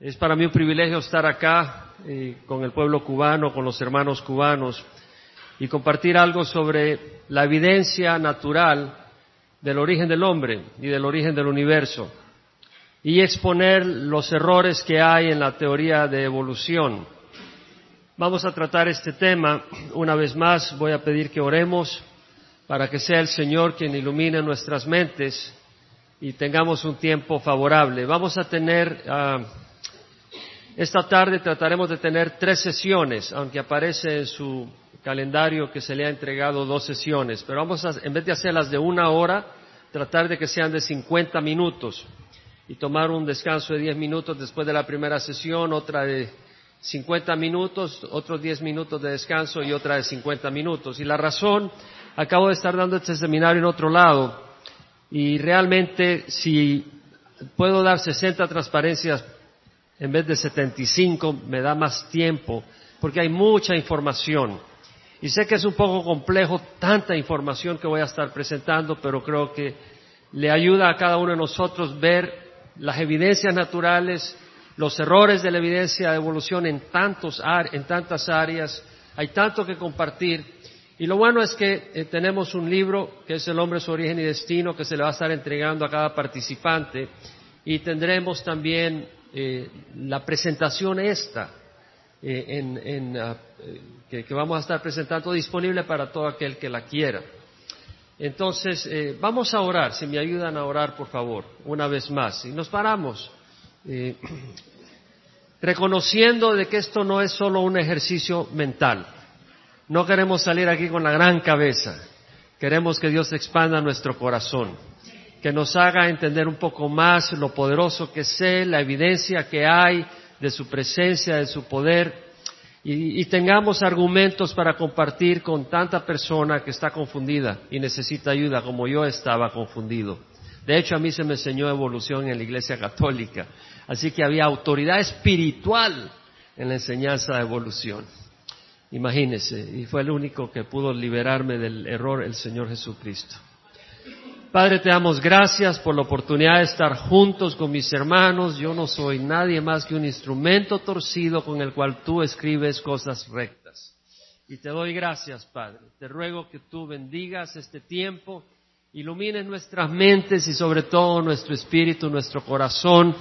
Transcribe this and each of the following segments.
Es para mí un privilegio estar acá eh, con el pueblo cubano, con los hermanos cubanos y compartir algo sobre la evidencia natural del origen del hombre y del origen del universo y exponer los errores que hay en la teoría de evolución. Vamos a tratar este tema una vez más. Voy a pedir que oremos para que sea el Señor quien ilumine nuestras mentes y tengamos un tiempo favorable. Vamos a tener, ah, esta tarde trataremos de tener tres sesiones, aunque aparece en su calendario que se le ha entregado dos sesiones, pero vamos a, en vez de hacerlas de una hora, tratar de que sean de 50 minutos y tomar un descanso de 10 minutos después de la primera sesión, otra de 50 minutos, otros 10 minutos de descanso y otra de 50 minutos. Y la razón, acabo de estar dando este seminario en otro lado y realmente si puedo dar 60 transparencias en vez de 75 me da más tiempo porque hay mucha información. Y sé que es un poco complejo tanta información que voy a estar presentando, pero creo que le ayuda a cada uno de nosotros ver las evidencias naturales, los errores de la evidencia de evolución en, tantos, en tantas áreas. Hay tanto que compartir y lo bueno es que eh, tenemos un libro que es El hombre, su origen y destino que se le va a estar entregando a cada participante y tendremos también eh, la presentación esta eh, ah, que, vamos a estar presentando disponible para todo aquel que la quiera. Entonces, vamos a orar, si me ayudan a orar, por favor, una vez más. Y nos paramos, reconociendo de que esto no es solo un ejercicio mental no queremos salir aquí con la gran cabeza. Queremos que Dios expanda nuestro corazón, que nos haga entender un poco más lo poderoso que es la evidencia que hay de su presencia, de su poder, y, tengamos argumentos para compartir con tanta persona que está confundida y necesita ayuda, como yo estaba confundido. De hecho, a mí se me enseñó evolución en la Iglesia Católica, así que había autoridad espiritual en la enseñanza de evolución. Imagínese, y fue el único que pudo liberarme del error el Señor Jesucristo. Padre, te damos gracias por la oportunidad de estar juntos con mis hermanos. Yo no soy nadie más que un instrumento torcido con el cual tú escribes cosas rectas. Y te doy gracias, Padre. Te ruego que tú bendigas este tiempo, ilumines nuestras mentes y sobre todo nuestro espíritu, nuestro corazón,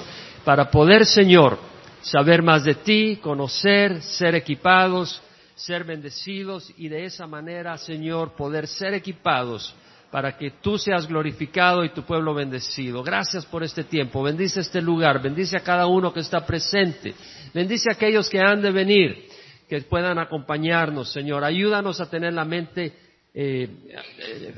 para poder, Señor, saber más de ti, conocer, ser equipados ser bendecidos y de esa manera, Señor, poder ser equipados para que tú seas glorificado y tu pueblo bendecido. Gracias por este tiempo. Bendice este lugar, bendice a cada uno que está presente, bendice a aquellos que han de venir, que puedan acompañarnos, Señor. Ayúdanos a tener la mente eh,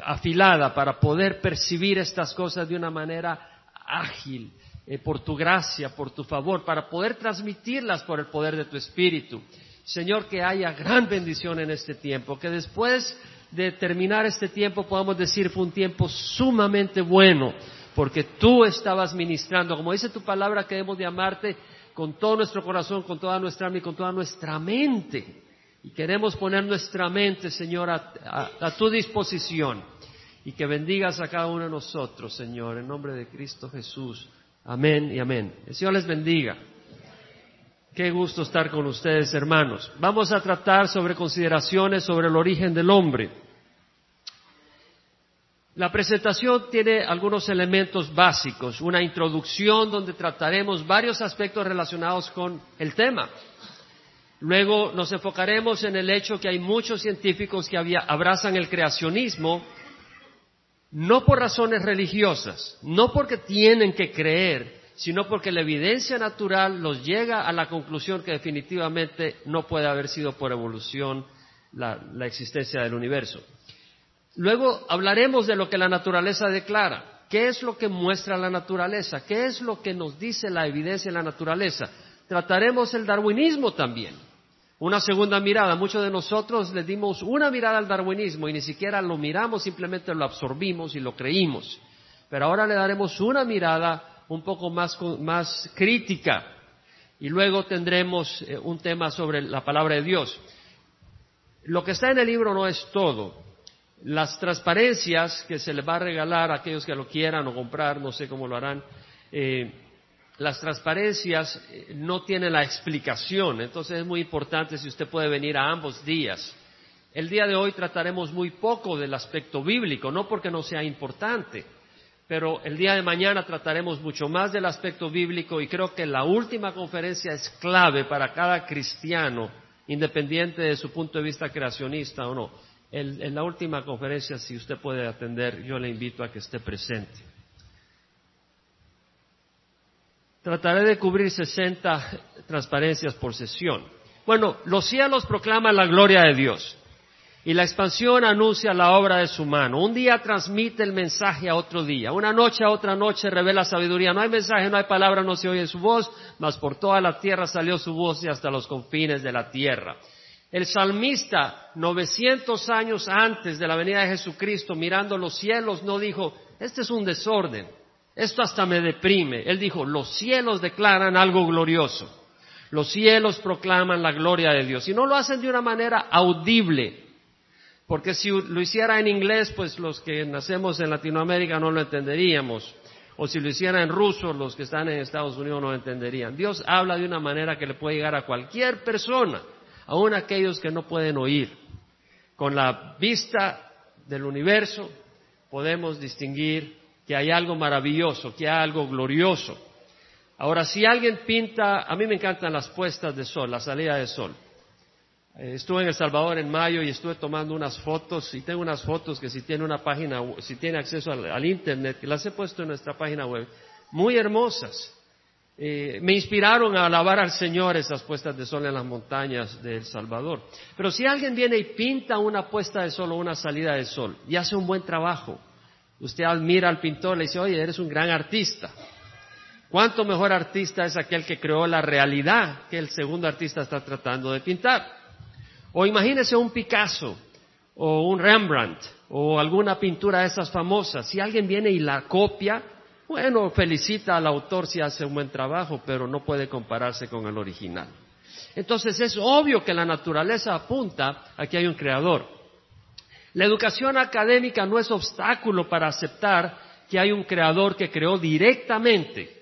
afilada para poder percibir estas cosas de una manera ágil, eh, por tu gracia, por tu favor, para poder transmitirlas por el poder de tu Espíritu. Señor, que haya gran bendición en este tiempo, que después de terminar este tiempo podamos decir fue un tiempo sumamente bueno, porque tú estabas ministrando, como dice tu palabra, que debemos de amarte con todo nuestro corazón, con toda nuestra alma y con toda nuestra mente. Y queremos poner nuestra mente, Señor, a, tu disposición. Y que bendigas a cada uno de nosotros, Señor, en nombre de Cristo Jesús. Amén y amén. El Señor les bendiga. Qué gusto estar con ustedes, hermanos. Vamos a tratar sobre consideraciones sobre el origen del hombre. La presentación tiene algunos elementos básicos, una introducción donde trataremos varios aspectos relacionados con el tema. Luego nos enfocaremos en el hecho que hay muchos científicos que abrazan el creacionismo, no por razones religiosas, no porque tienen que creer, sino porque la evidencia natural los llega a la conclusión que definitivamente no puede haber sido por evolución la, existencia del universo. Luego hablaremos de lo que la naturaleza declara. ¿Qué es lo que muestra la naturaleza? ¿Qué es lo que nos dice la evidencia de la naturaleza? Trataremos el darwinismo también. Una segunda mirada. Muchos de nosotros le dimos una mirada al darwinismo y ni siquiera lo miramos, simplemente lo absorbimos y lo creímos. Pero ahora le daremos una mirada un poco más, más crítica. Y luego tendremos eh, un tema sobre la palabra de Dios. Lo que está en el libro no es todo. Las transparencias que se le va a regalar a aquellos que lo quieran o comprar, no sé cómo lo harán, eh, las transparencias eh, no tienen la explicación, entonces es muy importante si usted puede venir a ambos días. El día de hoy trataremos muy poco del aspecto bíblico, no porque no sea importante, pero el día de mañana trataremos mucho más del aspecto bíblico y creo que la última conferencia es clave para cada cristiano, independiente de su punto de vista creacionista o no. en la última conferencia, si usted puede atender, yo le invito a que esté presente. Trataré de cubrir 60 transparencias por sesión. Bueno, los cielos proclaman la gloria de Dios y la expansión anuncia la obra de su mano. Un día transmite el mensaje a otro día, una noche a otra noche revela sabiduría. No hay mensaje, no hay palabra, no se oye su voz, mas por toda la tierra salió su voz y hasta los confines de la tierra. El salmista, 900 años antes de la venida de Jesucristo, mirando los cielos, no dijo, este es un desorden. Esto hasta me deprime. Él dijo, los cielos declaran algo glorioso. Los cielos proclaman la gloria de Dios. Y no lo hacen de una manera audible. Porque si lo hiciera en inglés, pues los que nacemos en Latinoamérica no lo entenderíamos. O si lo hiciera en ruso, los que están en Estados Unidos no lo entenderían. Dios habla de una manera que le puede llegar a cualquier persona, aun aquellos que no pueden oír. Con la vista del universo podemos distinguir que hay algo maravilloso, que hay algo glorioso. Ahora, si alguien pinta, a mí me encantan las puestas de sol, la salida de sol. Eh, estuve en El Salvador en mayo y estuve tomando unas fotos y tengo unas fotos que si tiene una página, si tiene acceso al, internet, que las he puesto en nuestra página web, muy hermosas. Eh, me inspiraron a alabar al Señor esas puestas de sol en las montañas de El Salvador. Pero si alguien viene y pinta una puesta de sol o una salida de sol y hace un buen trabajo, Usted admira al pintor, le dice, oye, eres un gran artista. ¿Cuánto mejor artista es aquel que creó la realidad que el segundo artista está tratando de pintar? O imagínese un Picasso o un Rembrandt o alguna pintura de esas famosas. Si alguien viene y la copia, bueno, felicita al autor si hace un buen trabajo, pero no puede compararse con el original. Entonces es obvio que la naturaleza apunta a que hay un creador. La educación académica no es obstáculo para aceptar que hay un creador que creó directamente.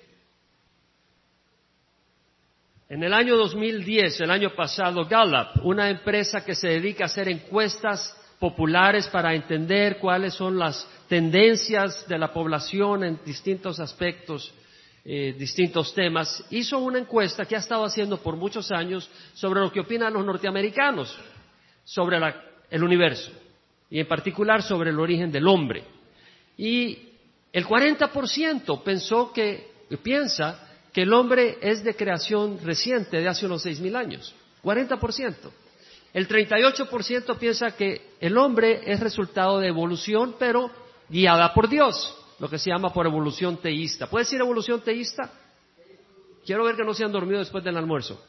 En el año 2010, el año pasado, Gallup, una empresa que se dedica a hacer encuestas populares para entender cuáles son las tendencias de la población en distintos aspectos, eh, distintos temas, hizo una encuesta que ha estado haciendo por muchos años sobre lo que opinan los norteamericanos sobre el universo y en particular sobre el origen del hombre. Y el 40% pensó que, piensa que el hombre es de creación reciente, de hace unos 6.000 años. 40%. El 38% piensa que el hombre es resultado de evolución, pero guiada por Dios, lo que se llama por evolución teísta. ¿Puede decir evolución teísta? Quiero ver que no se han dormido después del almuerzo.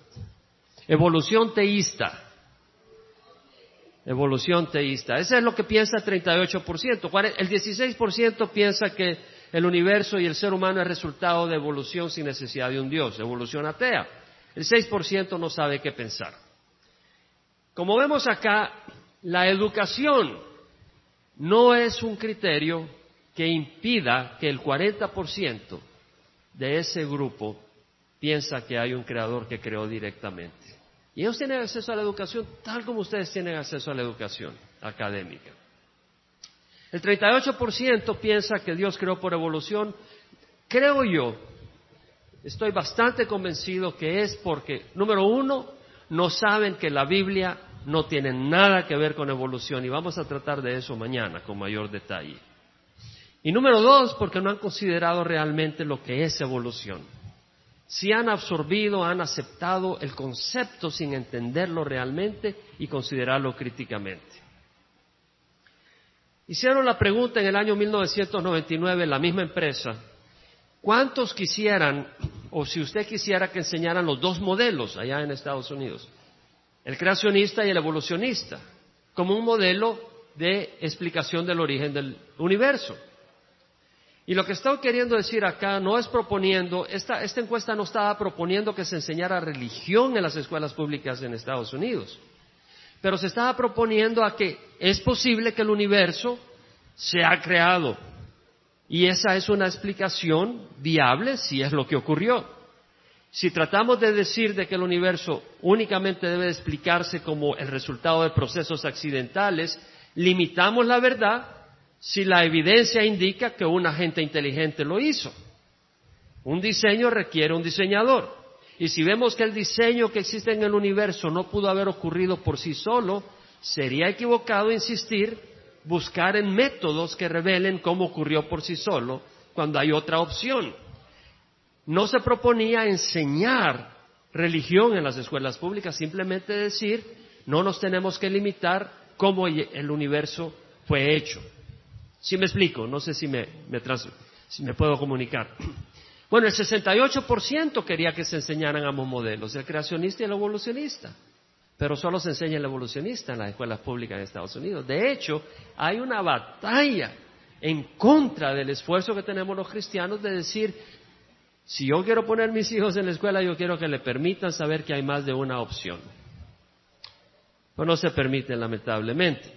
Evolución teísta. Evolución teísta. Ese es lo que piensa el 38%. El 16% piensa que el universo y el ser humano es resultado de evolución sin necesidad de un Dios, evolución atea. El 6% no sabe qué pensar. Como vemos acá, la educación no es un criterio que impida que el 40% de ese grupo piensa que hay un creador que creó directamente. Y ellos tienen acceso a la educación tal como ustedes tienen acceso a la educación académica. El 38% piensa que Dios creó por evolución. Creo yo, estoy bastante convencido que es porque, número uno, no saben que la Biblia no tiene nada que ver con evolución y vamos a tratar de eso mañana con mayor detalle. Y número dos, porque no han considerado realmente lo que es evolución si han absorbido, han aceptado el concepto sin entenderlo realmente y considerarlo críticamente. Hicieron la pregunta en el año 1999 en la misma empresa, ¿cuántos quisieran, o si usted quisiera que enseñaran los dos modelos allá en Estados Unidos, el creacionista y el evolucionista, como un modelo de explicación del origen del universo? Y lo que estoy queriendo decir acá no es proponiendo, esta, esta encuesta no estaba proponiendo que se enseñara religión en las escuelas públicas en Estados Unidos, pero se estaba proponiendo a que es posible que el universo se ha creado. Y esa es una explicación viable si es lo que ocurrió. Si tratamos de decir de que el universo únicamente debe explicarse como el resultado de procesos accidentales, limitamos la verdad si la evidencia indica que un agente inteligente lo hizo. Un diseño requiere un diseñador. Y si vemos que el diseño que existe en el universo no pudo haber ocurrido por sí solo, sería equivocado insistir, buscar en métodos que revelen cómo ocurrió por sí solo, cuando hay otra opción. No se proponía enseñar religión en las escuelas públicas, simplemente decir, no nos tenemos que limitar cómo el universo fue hecho. Si me explico, no sé si me, si me puedo comunicar. Bueno, el 68% quería que se enseñaran ambos modelos, el creacionista y el evolucionista, pero solo se enseña el evolucionista en las escuelas públicas de Estados Unidos. De hecho, hay una batalla en contra del esfuerzo que tenemos los cristianos de decir, si yo quiero poner mis hijos en la escuela, yo quiero que le permitan saber que hay más de una opción. Pues no se permite, lamentablemente.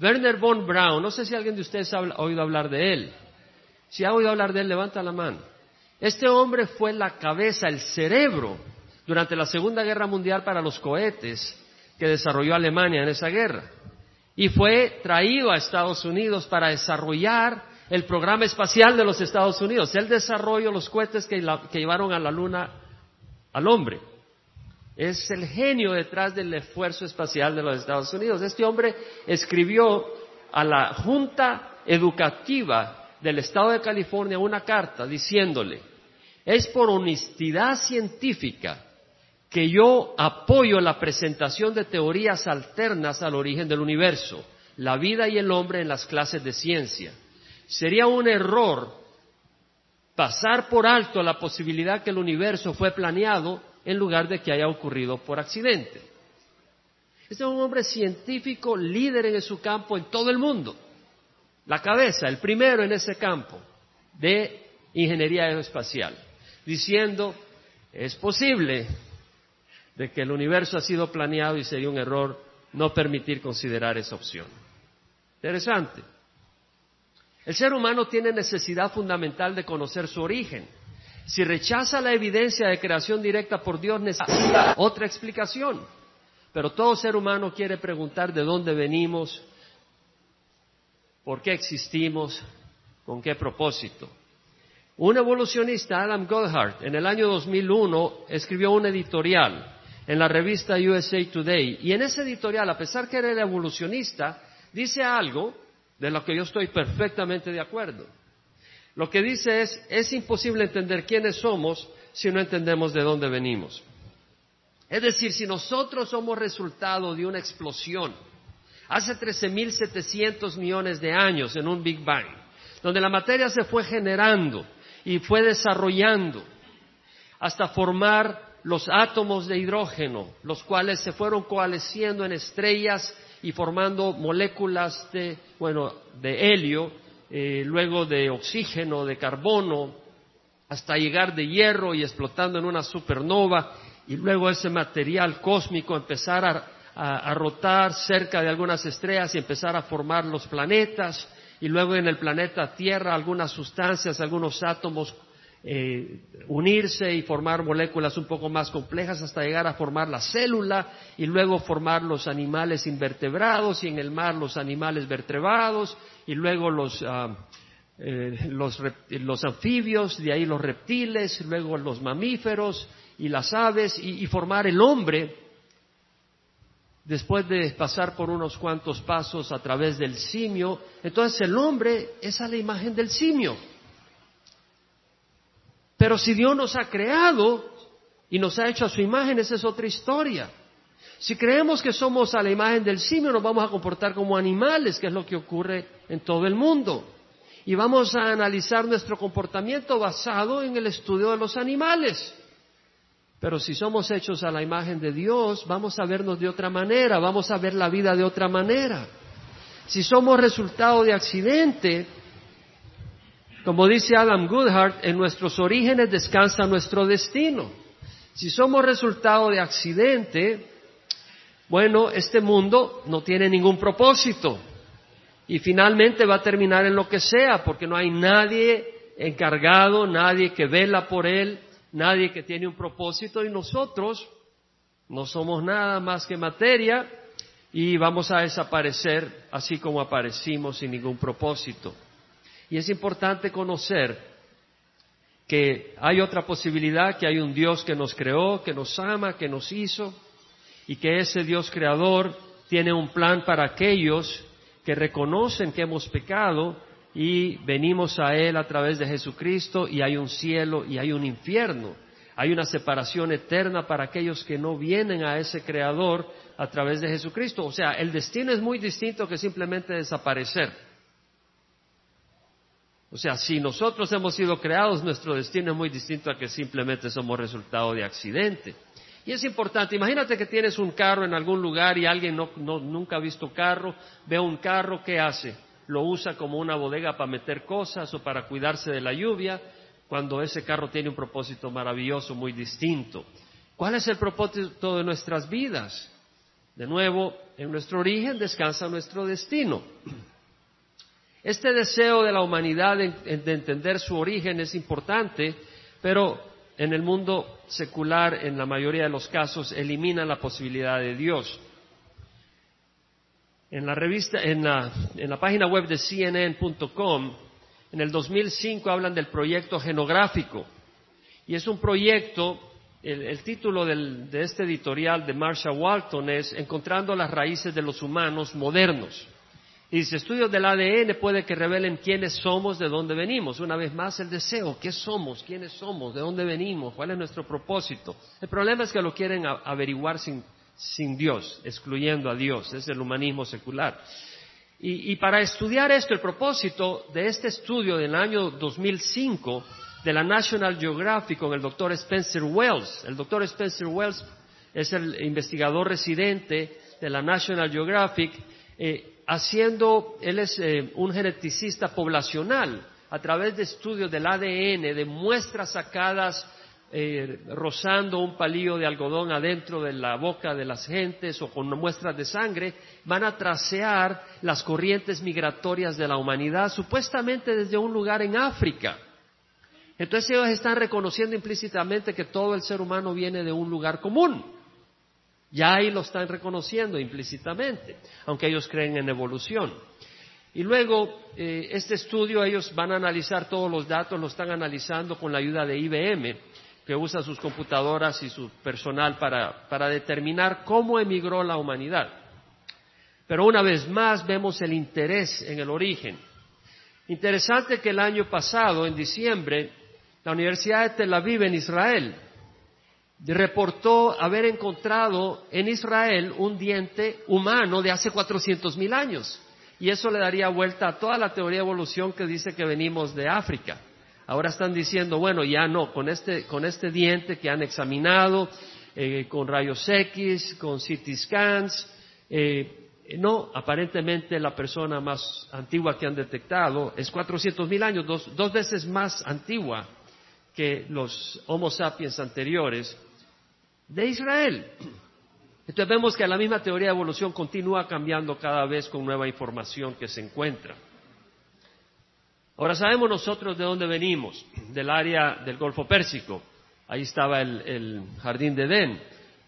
Werner von Braun, no sé si alguien de ustedes ha oído hablar de él. Si ha oído hablar de él, levanta la mano. Este hombre fue la cabeza, el cerebro, durante la Segunda Guerra Mundial para los cohetes que desarrolló Alemania en esa guerra. Y fue traído a Estados Unidos para desarrollar el programa espacial de los Estados Unidos. Él desarrolló los cohetes que, que llevaron a la Luna al hombre. Es el genio detrás del esfuerzo espacial de los Estados Unidos. Este hombre escribió a la Junta Educativa del Estado de California una carta diciéndole, es por honestidad científica que yo apoyo la presentación de teorías alternas al origen del universo, la vida y el hombre en las clases de ciencia. Sería un error pasar por alto la posibilidad que el universo fue planeado en lugar de que haya ocurrido por accidente. Este es un hombre científico, líder en su campo en todo el mundo. La cabeza, el primero en ese campo de ingeniería aeroespacial, diciendo, es posible de que el universo ha sido planeado y sería un error no permitir considerar esa opción. Interesante. El ser humano tiene necesidad fundamental de conocer su origen. Si rechaza la evidencia de creación directa por Dios, necesita otra explicación. Pero todo ser humano quiere preguntar de dónde venimos, por qué existimos, con qué propósito. Un evolucionista, Adam Goldhart, en el año 2001 escribió un editorial en la revista USA Today y en ese editorial, a pesar que era evolucionista, dice algo de lo que yo estoy perfectamente de acuerdo. Lo que dice es, es imposible entender quiénes somos si no entendemos de dónde venimos. Es decir, si nosotros somos resultado de una explosión hace 13.700 millones de años en un Big Bang, donde la materia se fue generando y fue desarrollando hasta formar los átomos de hidrógeno, los cuales se fueron coalesciendo en estrellas y formando moléculas de, bueno, de helio eh, luego de oxígeno, de carbono, hasta llegar de hierro y explotando en una supernova, y luego ese material cósmico empezar a, rotar cerca de algunas estrellas y empezar a formar los planetas, y luego en el planeta Tierra algunas sustancias, algunos átomos eh, unirse y formar moléculas un poco más complejas hasta llegar a formar la célula y luego formar los animales invertebrados y en el mar los animales vertebrados y luego los, ah, eh, los, anfibios, de ahí los reptiles, luego los mamíferos y las aves y, y formar el hombre después de pasar por unos cuantos pasos a través del simio. Entonces el hombre es a la imagen del simio. Pero si Dios nos ha creado y nos ha hecho a su imagen, esa es otra historia. Si creemos que somos a la imagen del simio, nos vamos a comportar como animales, que es lo que ocurre en todo el mundo. Y vamos a analizar nuestro comportamiento basado en el estudio de los animales. Pero si somos hechos a la imagen de Dios, vamos a vernos de otra manera, vamos a ver la vida de otra manera. Si somos resultado de accidente, como dice Adam Goodhart, en nuestros orígenes descansa nuestro destino. Si somos resultado de accidente, bueno, este mundo no tiene ningún propósito y finalmente va a terminar en lo que sea, porque no hay nadie encargado, nadie que vela por él, nadie que tiene un propósito y nosotros no somos nada más que materia y vamos a desaparecer así como aparecimos sin ningún propósito. Y es importante conocer que hay otra posibilidad, que hay un Dios que nos creó, que nos ama, que nos hizo, y que ese Dios creador tiene un plan para aquellos que reconocen que hemos pecado y venimos a Él a través de Jesucristo y hay un cielo y hay un infierno. Hay una separación eterna para aquellos que no vienen a ese Creador a través de Jesucristo. O sea, el destino es muy distinto que simplemente desaparecer. O sea, si nosotros hemos sido creados, nuestro destino es muy distinto a que simplemente somos resultado de accidente. Y es importante, imagínate que tienes un carro en algún lugar y alguien no, nunca ha visto carro, ve un carro, ¿qué hace? Lo usa como una bodega para meter cosas o para cuidarse de la lluvia, cuando ese carro tiene un propósito maravilloso, muy distinto. ¿Cuál es el propósito de nuestras vidas? De nuevo, en nuestro origen descansa nuestro destino. Este deseo de la humanidad de, entender su origen es importante, pero en el mundo secular, en la mayoría de los casos, elimina la posibilidad de Dios. En la revista, en la, página web de CNN.com, en el 2005 hablan del proyecto genográfico. Y es un proyecto, el, título de este editorial de Marshall Walton es Encontrando las raíces de los humanos modernos. Y dice, estudios del ADN puede que revelen quiénes somos, de dónde venimos. Una vez más, el deseo, ¿qué somos? ¿Quiénes somos? ¿De dónde venimos? ¿Cuál es nuestro propósito? El problema es que lo quieren averiguar sin, sin Dios, excluyendo a Dios. Es el humanismo secular. Y, para estudiar esto, el propósito de este estudio del año 2005 de la National Geographic con el doctor Spencer Wells. El doctor Spencer Wells es el investigador residente de la National Geographic. Eh, haciendo, él es eh, un geneticista poblacional, a través de estudios del ADN, de muestras sacadas eh, rozando un palillo de algodón adentro de la boca de las gentes o con muestras de sangre, van a tracear las corrientes migratorias de la humanidad, supuestamente desde un lugar en África. Entonces ellos están reconociendo implícitamente que todo el ser humano viene de un lugar común. Ya ahí lo están reconociendo implícitamente, aunque ellos creen en evolución. Y luego, eh, este estudio, ellos van a analizar todos los datos, lo están analizando con la ayuda de IBM, que usa sus computadoras y su personal para, para determinar cómo emigró la humanidad. Pero una vez más vemos el interés en el origen. Interesante que el año pasado, en diciembre, la Universidad de Tel Aviv en Israel reportó haber encontrado en Israel un diente humano de hace cuatrocientos mil años. Y eso le daría vuelta a toda la teoría de evolución que dice que venimos de África. Ahora están diciendo, bueno, ya no, con este, con este diente que han examinado, eh, con rayos X, con CT scans, eh, no, aparentemente la persona más antigua que han detectado es cuatrocientos mil años, dos, dos veces más antigua que los Homo sapiens anteriores de Israel. Entonces vemos que la misma teoría de evolución continúa cambiando cada vez con nueva información que se encuentra. Ahora sabemos nosotros de dónde venimos, del área del Golfo Pérsico. Ahí estaba el, jardín de Edén.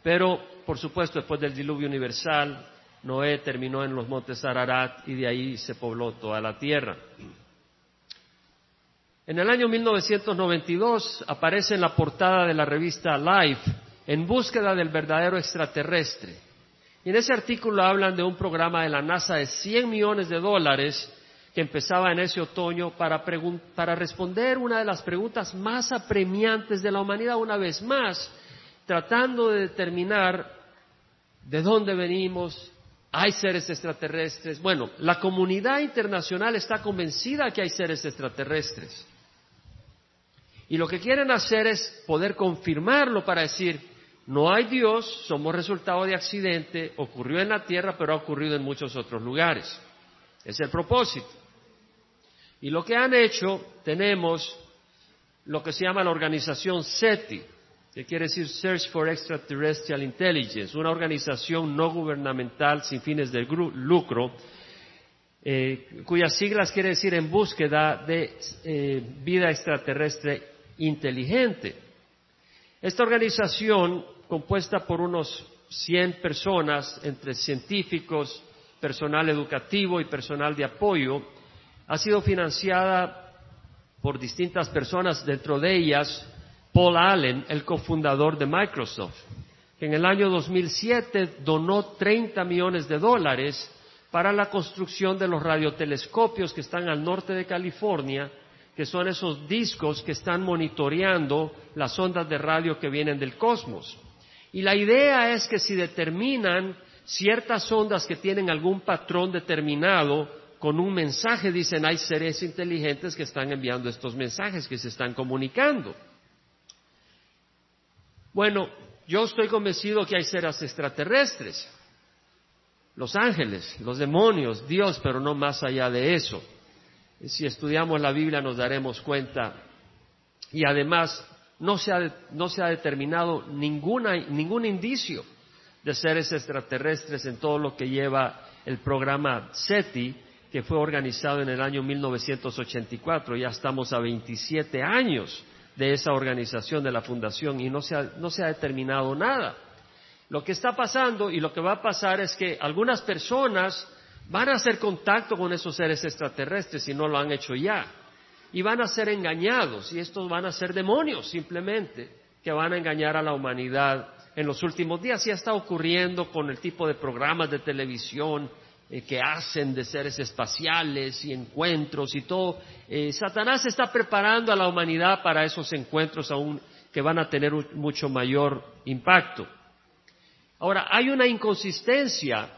Pero, por supuesto, después del diluvio universal, Noé terminó en los montes Ararat y de ahí se pobló toda la tierra. En el año 1992 aparece en la portada de la revista Life en búsqueda del verdadero extraterrestre. Y en ese artículo hablan de un programa de la NASA de 100 millones de dólares que empezaba en ese otoño para, para responder una de las preguntas más apremiantes de la humanidad una vez más, tratando de determinar de dónde venimos, hay seres extraterrestres. Bueno, la comunidad internacional está convencida que hay seres extraterrestres. Y lo que quieren hacer es poder confirmarlo para decir, no hay Dios, somos resultado de accidente, ocurrió en la tierra, pero ha ocurrido en muchos otros lugares. Es el propósito. Y lo que han hecho, tenemos lo que se llama la organización SETI, que quiere decir Search for Extraterrestrial Intelligence, una organización no gubernamental sin fines de lucro, eh, cuyas siglas quiere decir en búsqueda de eh, vida extraterrestre inteligente. Esta organización, compuesta por unos 100 personas, entre científicos, personal educativo y personal de apoyo, ha sido financiada por distintas personas, dentro de ellas Paul Allen, el cofundador de Microsoft, que en el año 2007 donó 30 millones de dólares para la construcción de los radiotelescopios que están al norte de California, que son esos discos que están monitoreando las ondas de radio que vienen del cosmos. Y la idea es que si determinan ciertas ondas que tienen algún patrón determinado, con un mensaje dicen hay seres inteligentes que están enviando estos mensajes, que se están comunicando. Bueno, yo estoy convencido que hay seres extraterrestres, los ángeles, los demonios, Dios, pero no más allá de eso. Si estudiamos la Biblia nos daremos cuenta. Y además no se ha, no se ha determinado ninguna, ningún indicio de seres extraterrestres en todo lo que lleva el programa SETI, que fue organizado en el año 1984. Ya estamos a 27 años de esa organización, de la fundación, y no se, ha, no se ha determinado nada. Lo que está pasando y lo que va a pasar es que algunas personas van a hacer contacto con esos seres extraterrestres si no lo han hecho ya, y van a ser engañados, y estos van a ser demonios simplemente, que van a engañar a la humanidad en los últimos días. Ya está ocurriendo con el tipo de programas de televisión eh, que hacen de seres espaciales y encuentros y todo. Eh, Satanás está preparando a la humanidad para esos encuentros aún que van a tener mucho mayor impacto. Ahora, hay una inconsistencia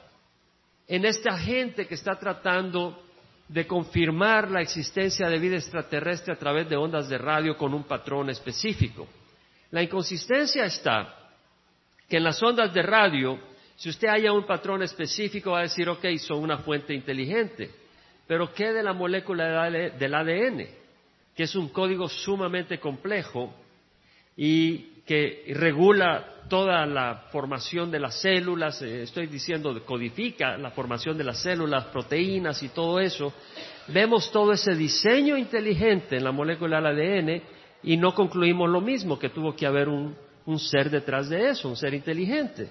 en esta gente que está tratando de confirmar la existencia de vida extraterrestre a través de ondas de radio con un patrón específico. La inconsistencia está que en las ondas de radio si usted haya un patrón específico, va a decir, ok, son una fuente inteligente. Pero ¿qué de la molécula del ADN? Que es un código sumamente complejo y que regula toda la formación de las células, eh, estoy diciendo, codifica la formación de las células, proteínas y todo eso. Vemos todo ese diseño inteligente en la molécula del ADN y no concluimos lo mismo, que tuvo que haber un ser detrás de eso, un ser inteligente.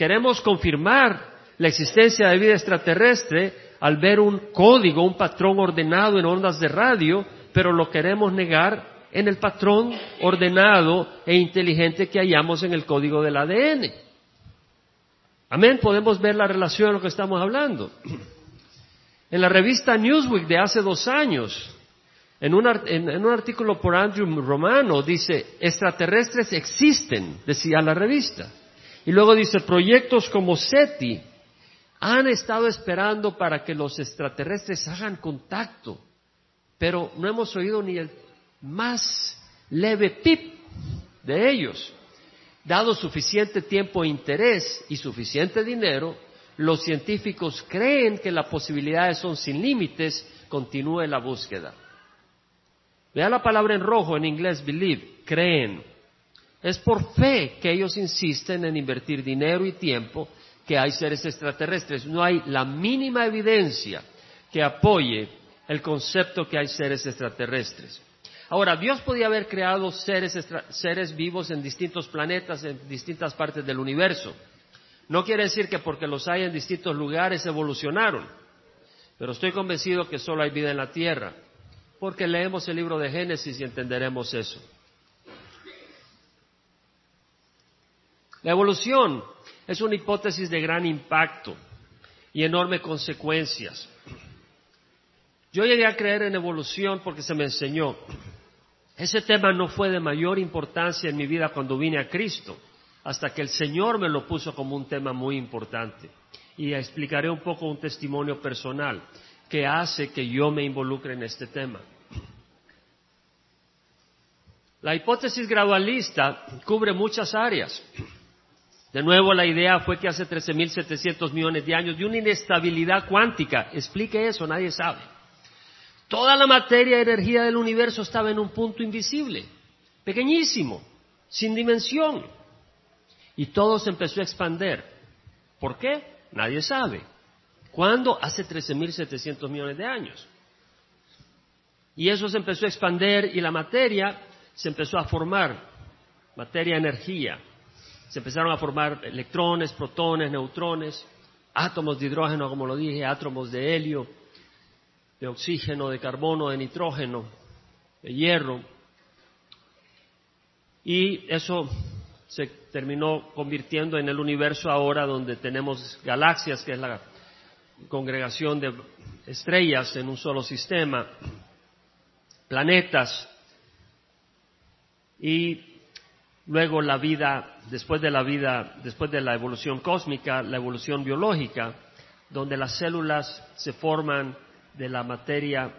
Queremos confirmar la existencia de vida extraterrestre al ver un código, un patrón ordenado en ondas de radio, pero lo queremos negar en el patrón ordenado e inteligente que hallamos en el código del ADN. Amén, podemos ver la relación de lo que estamos hablando. En la revista Newsweek de hace dos años, en un, en un artículo por Andrew Romano, dice, extraterrestres existen, decía la revista. Y luego dice, proyectos como SETI han estado esperando para que los extraterrestres hagan contacto, pero no hemos oído ni el más leve pip de ellos. Dado suficiente tiempo e interés y suficiente dinero, los científicos creen que las posibilidades son sin límites, continúe la búsqueda. Vea la palabra en rojo en inglés, believe, creen. Es por fe que ellos insisten en invertir dinero y tiempo que hay seres extraterrestres. No hay la mínima evidencia que apoye el concepto que hay seres extraterrestres. Ahora, Dios podía haber creado seres, seres vivos en distintos planetas, en distintas partes del universo. No quiere decir que porque los hay en distintos lugares evolucionaron, pero estoy convencido que solo hay vida en la Tierra, porque leemos el libro de Génesis y entenderemos eso. La evolución es una hipótesis de gran impacto y enormes consecuencias. Yo llegué a creer en evolución porque se me enseñó. Ese tema no fue de mayor importancia en mi vida cuando vine a Cristo, hasta que el Señor me lo puso como un tema muy importante. Y explicaré un poco un testimonio personal que hace que yo me involucre en este tema. La hipótesis gradualista cubre muchas áreas. De nuevo, la idea fue que hace 13.700 millones de años de una inestabilidad cuántica. Explique eso, nadie sabe. Toda la materia y energía del universo estaba en un punto invisible, pequeñísimo, sin dimensión. Y todo se empezó a expander. ¿Por qué? Nadie sabe. ¿Cuándo? Hace 13.700 millones de años. Y eso se empezó a expander y la materia se empezó a formar materia, energía. Se empezaron a formar electrones, protones, neutrones, átomos de hidrógeno, como lo dije, átomos de helio, de oxígeno, de carbono, de nitrógeno, de hierro. Y eso se terminó convirtiendo en el universo ahora donde tenemos galaxias, que es la congregación de estrellas en un solo sistema, planetas, y luego la vida, después de la vida, después de la evolución cósmica, la evolución biológica, donde las células se forman de la materia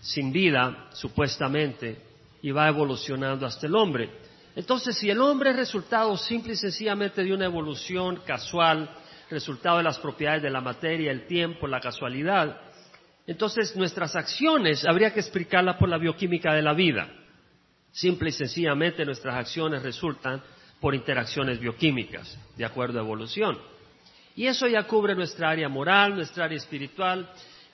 sin vida, supuestamente, y va evolucionando hasta el hombre. Entonces, si el hombre es resultado simple y sencillamente de una evolución casual, resultado de las propiedades de la materia, el tiempo, la casualidad, entonces nuestras acciones habría que explicarlas por la bioquímica de la vida. Simple y sencillamente nuestras acciones resultan por interacciones bioquímicas, de acuerdo a evolución. Y eso ya cubre nuestra área moral, nuestra área espiritual.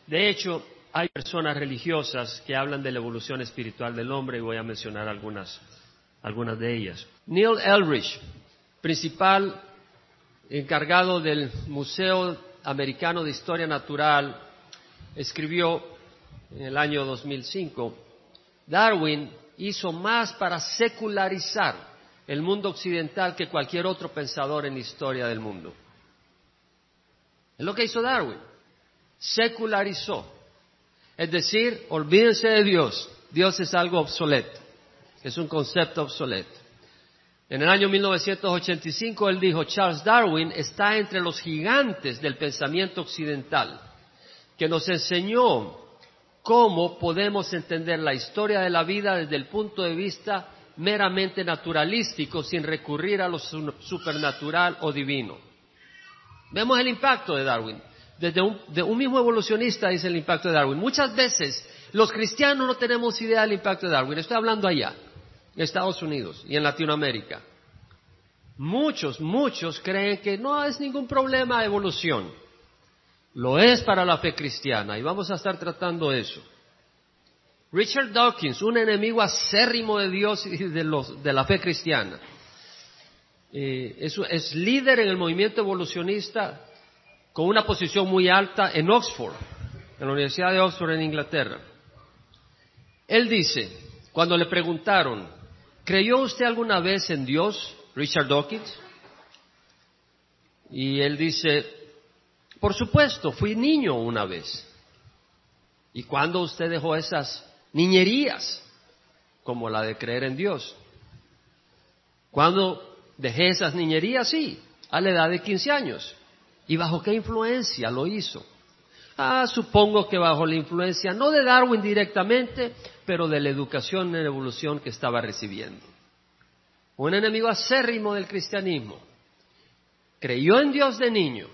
De hecho, hay personas religiosas que hablan de la evolución espiritual del hombre y voy a mencionar algunas algunas de ellas. Neil Elrich, principal encargado del Museo Americano de Historia Natural, escribió en el año 2005, Darwin hizo más para secularizar el mundo occidental que cualquier otro pensador en la historia del mundo. Es lo que hizo Darwin. Secularizó. Es decir, olvídense de Dios. Dios es algo obsoleto es un concepto obsoleto. En el año 1985 él dijo, Charles Darwin está entre los gigantes del pensamiento occidental, que nos enseñó cómo podemos entender la historia de la vida desde el punto de vista meramente naturalístico sin recurrir a lo supernatural o divino. Vemos el impacto de Darwin. Desde un, mismo evolucionista dice el impacto de Darwin. Muchas veces los cristianos no tenemos idea del impacto de Darwin. Estoy hablando allá en Estados Unidos y en Latinoamérica. Muchos, muchos creen que no es ningún problema de evolución. Lo es para la fe cristiana y vamos a estar tratando eso. Richard Dawkins, un enemigo acérrimo de Dios y de, los, de la fe cristiana, eh, es, es líder en el movimiento evolucionista con una posición muy alta en Oxford, en la Universidad de Oxford en Inglaterra. Él dice, cuando le preguntaron, ¿Creyó usted alguna vez en Dios, Richard Dawkins? Y él dice, por supuesto, fui niño una vez. ¿Y cuándo usted dejó esas niñerías, como la de creer en Dios? ¿Cuándo dejé esas niñerías? Sí, a la edad de 15 años. ¿Y bajo qué influencia lo hizo? Ah, supongo que bajo la influencia, no de Darwin directamente, pero de la educación en evolución que estaba recibiendo. Un enemigo acérrimo del cristianismo. Creyó en Dios de niño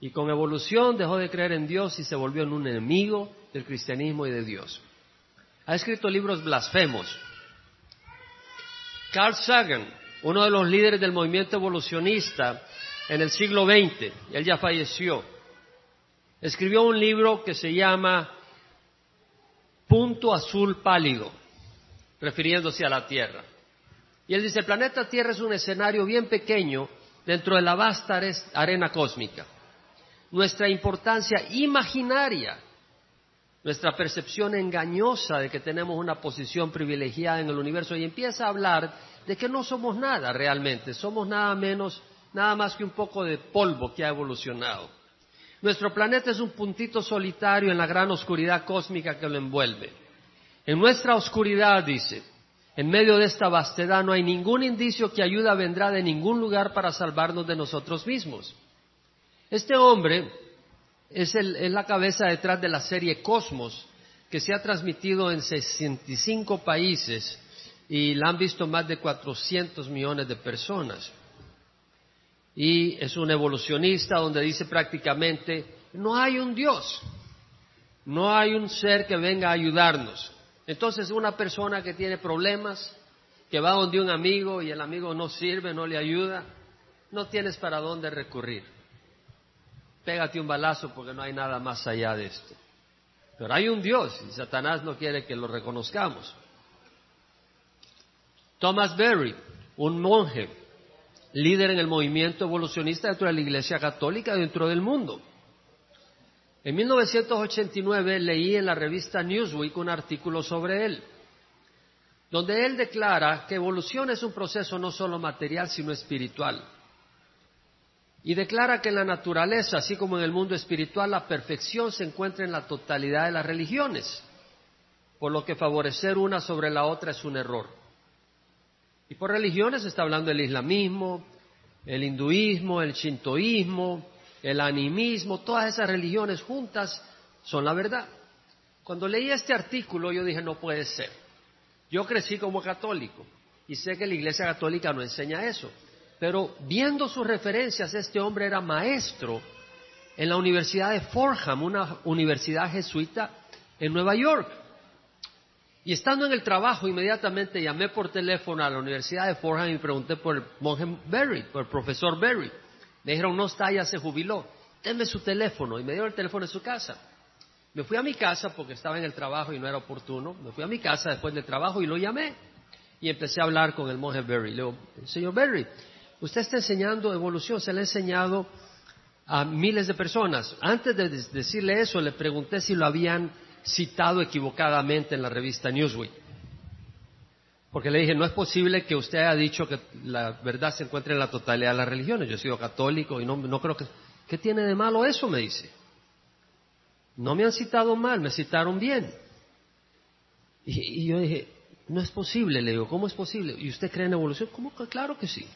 y con evolución dejó de creer en Dios y se volvió en un enemigo del cristianismo y de Dios. Ha escrito libros blasfemos. Carl Sagan, uno de los líderes del movimiento evolucionista en el siglo XX, él ya falleció, escribió un libro que se llama Punto Azul Pálido, refiriéndose a la Tierra. Y él dice, el planeta Tierra es un escenario bien pequeño dentro de la vasta arena cósmica. Nuestra importancia imaginaria, nuestra percepción engañosa de que tenemos una posición privilegiada en el universo y empieza a hablar de que no somos nada realmente, somos nada menos, nada más que un poco de polvo que ha evolucionado. Nuestro planeta es un puntito solitario en la gran oscuridad cósmica que lo envuelve. En nuestra oscuridad, dice, en medio de esta vastedad no hay ningún indicio que ayuda vendrá de ningún lugar para salvarnos de nosotros mismos. Este hombre es, la cabeza detrás de la serie Cosmos, que se ha transmitido en 65 países y la han visto más de 400 millones de personas y es un evolucionista donde dice prácticamente, no hay un Dios, no hay un ser que venga a ayudarnos. Entonces una persona que tiene problemas, que va donde un amigo y el amigo no sirve, no le ayuda, no tienes para dónde recurrir. Pégate un balazo porque no hay nada más allá de esto. Pero hay un Dios y Satanás no quiere que lo reconozcamos. Thomas Berry, un monje, líder en el movimiento evolucionista dentro de la Iglesia Católica dentro del mundo. En 1989 leí en la revista Newsweek un artículo sobre él, donde él declara que evolución es un proceso no solo material, sino espiritual. Y declara que en la naturaleza, así como en el mundo espiritual, la perfección se encuentra en la totalidad de las religiones, por lo que favorecer una sobre la otra es un error. Y por religiones está hablando del islamismo, el hinduismo, el shintoísmo, el animismo, todas esas religiones juntas son la verdad. Cuando leí este artículo yo dije, no puede ser. Yo crecí como católico y sé que la Iglesia Católica no enseña eso. Pero viendo sus referencias, este hombre era maestro en la Universidad de Fordham, una universidad jesuita en Nueva York. Y estando en el trabajo, inmediatamente llamé por teléfono a la Universidad de Fordham y pregunté por el monje Berry, por el profesor Berry. Me dijeron, no está, ya se jubiló. Denme su teléfono. Y me dieron el teléfono de su casa. Me fui a mi casa porque estaba en el trabajo y no era oportuno. Me fui a mi casa después del trabajo y lo llamé. Y empecé a hablar con el monje Berry. Le digo, señor Berry, Usted está enseñando evolución, se le ha enseñado a miles de personas. Antes de decirle eso, le pregunté si lo habían citado equivocadamente en la revista Newsweek. Porque le dije, no es posible que usted haya dicho que la verdad se encuentre en la totalidad de las religiones. Yo he sido católico y no, creo que... ¿Qué tiene de malo eso? Me dice. No me han citado mal, me citaron bien. Y, yo dije, no es posible, le digo, ¿cómo es posible? ¿Y usted cree en evolución? Claro que sí.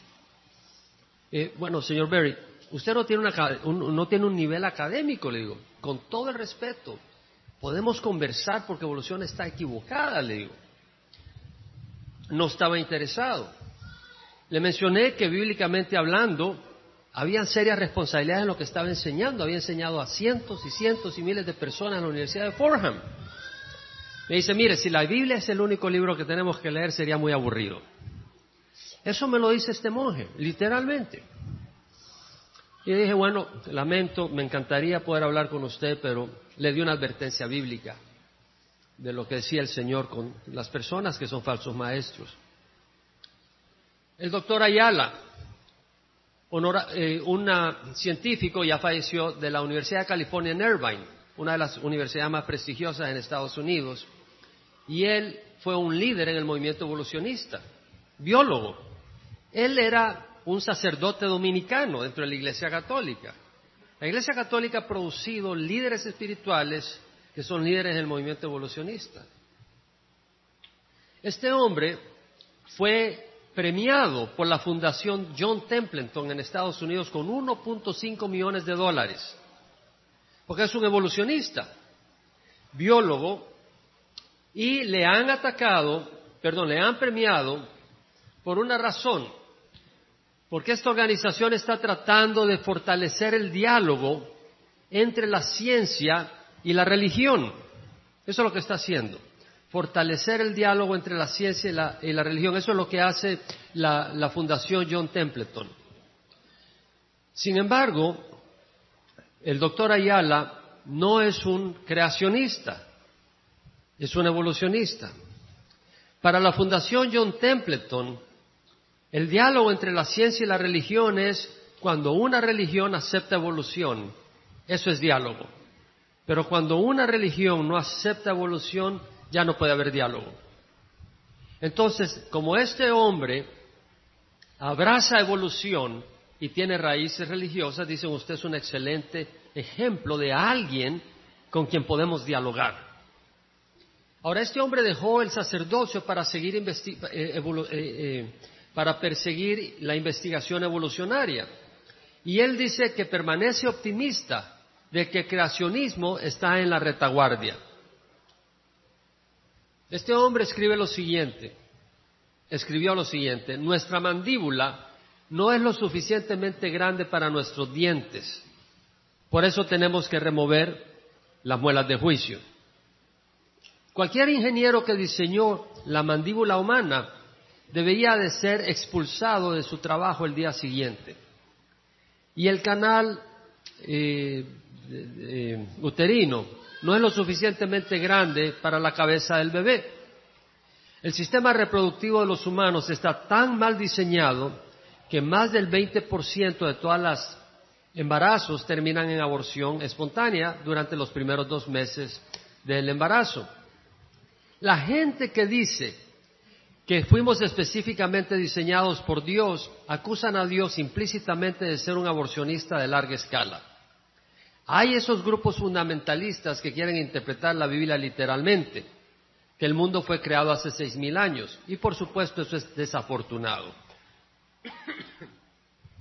Eh, bueno, señor Berry, usted no tiene, un, no tiene un nivel académico, le digo, con todo el respeto. Podemos conversar porque evolución está equivocada, le digo. No estaba interesado. Le mencioné que bíblicamente hablando, habían serias responsabilidades en lo que estaba enseñando. Había enseñado a cientos y cientos y miles de personas en la Universidad de Fordham. Me dice, mire, si la Biblia es el único libro que tenemos que leer, sería muy aburrido. Eso me lo dice este monje, literalmente. Y dije, bueno, lamento, me encantaría poder hablar con usted, pero le di una advertencia bíblica de lo que decía el Señor con las personas que son falsos maestros. El doctor Ayala, eh, un científico, ya falleció de la Universidad de California en Irvine, una de las universidades más prestigiosas en Estados Unidos, y él fue un líder en el movimiento evolucionista, biólogo. Él era un sacerdote dominicano dentro de la Iglesia Católica. La Iglesia Católica ha producido líderes espirituales que son líderes del movimiento evolucionista. Este hombre fue premiado por la Fundación John Templeton en Estados Unidos con 1.5 millones de dólares, porque es un evolucionista, biólogo, y le han atacado, perdón, le han premiado por una razón, porque esta organización está tratando de fortalecer el diálogo entre la ciencia y la religión. Eso es lo que está haciendo. Fortalecer el diálogo entre la ciencia y la, religión. Eso es lo que hace la, la Fundación John Templeton. Sin embargo, el doctor Ayala no es un creacionista, es un evolucionista. Para la Fundación John Templeton, el diálogo entre la ciencia y la religión es cuando una religión acepta evolución, eso es diálogo. Pero cuando una religión no acepta evolución, ya no puede haber diálogo. Entonces, como este hombre abraza evolución y tiene raíces religiosas, dicen usted es un excelente ejemplo de alguien con quien podemos dialogar. Ahora, este hombre dejó el sacerdocio para seguir. Eh, eh, eh, para perseguir la investigación evolucionaria. Y él dice que permanece optimista de que el creacionismo está en la retaguardia. Este hombre escribe lo siguiente, escribió lo siguiente, nuestra mandíbula no es lo suficientemente grande para nuestros dientes, por eso tenemos que remover las muelas de juicio. Cualquier ingeniero que diseñó la mandíbula humana debería de ser expulsado de su trabajo el día siguiente. Y el canal eh, uterino no es lo suficientemente grande para la cabeza del bebé. El sistema reproductivo de los humanos está tan mal diseñado que más del 20% de todas las embarazos terminan en aborción espontánea durante los primeros dos meses del embarazo. La gente que dice que fuimos específicamente diseñados por Dios acusan a Dios implícitamente de ser un aborcionista de larga escala. Hay esos grupos fundamentalistas que quieren interpretar la Biblia literalmente, que el mundo fue creado hace seis mil años, y por supuesto eso es desafortunado.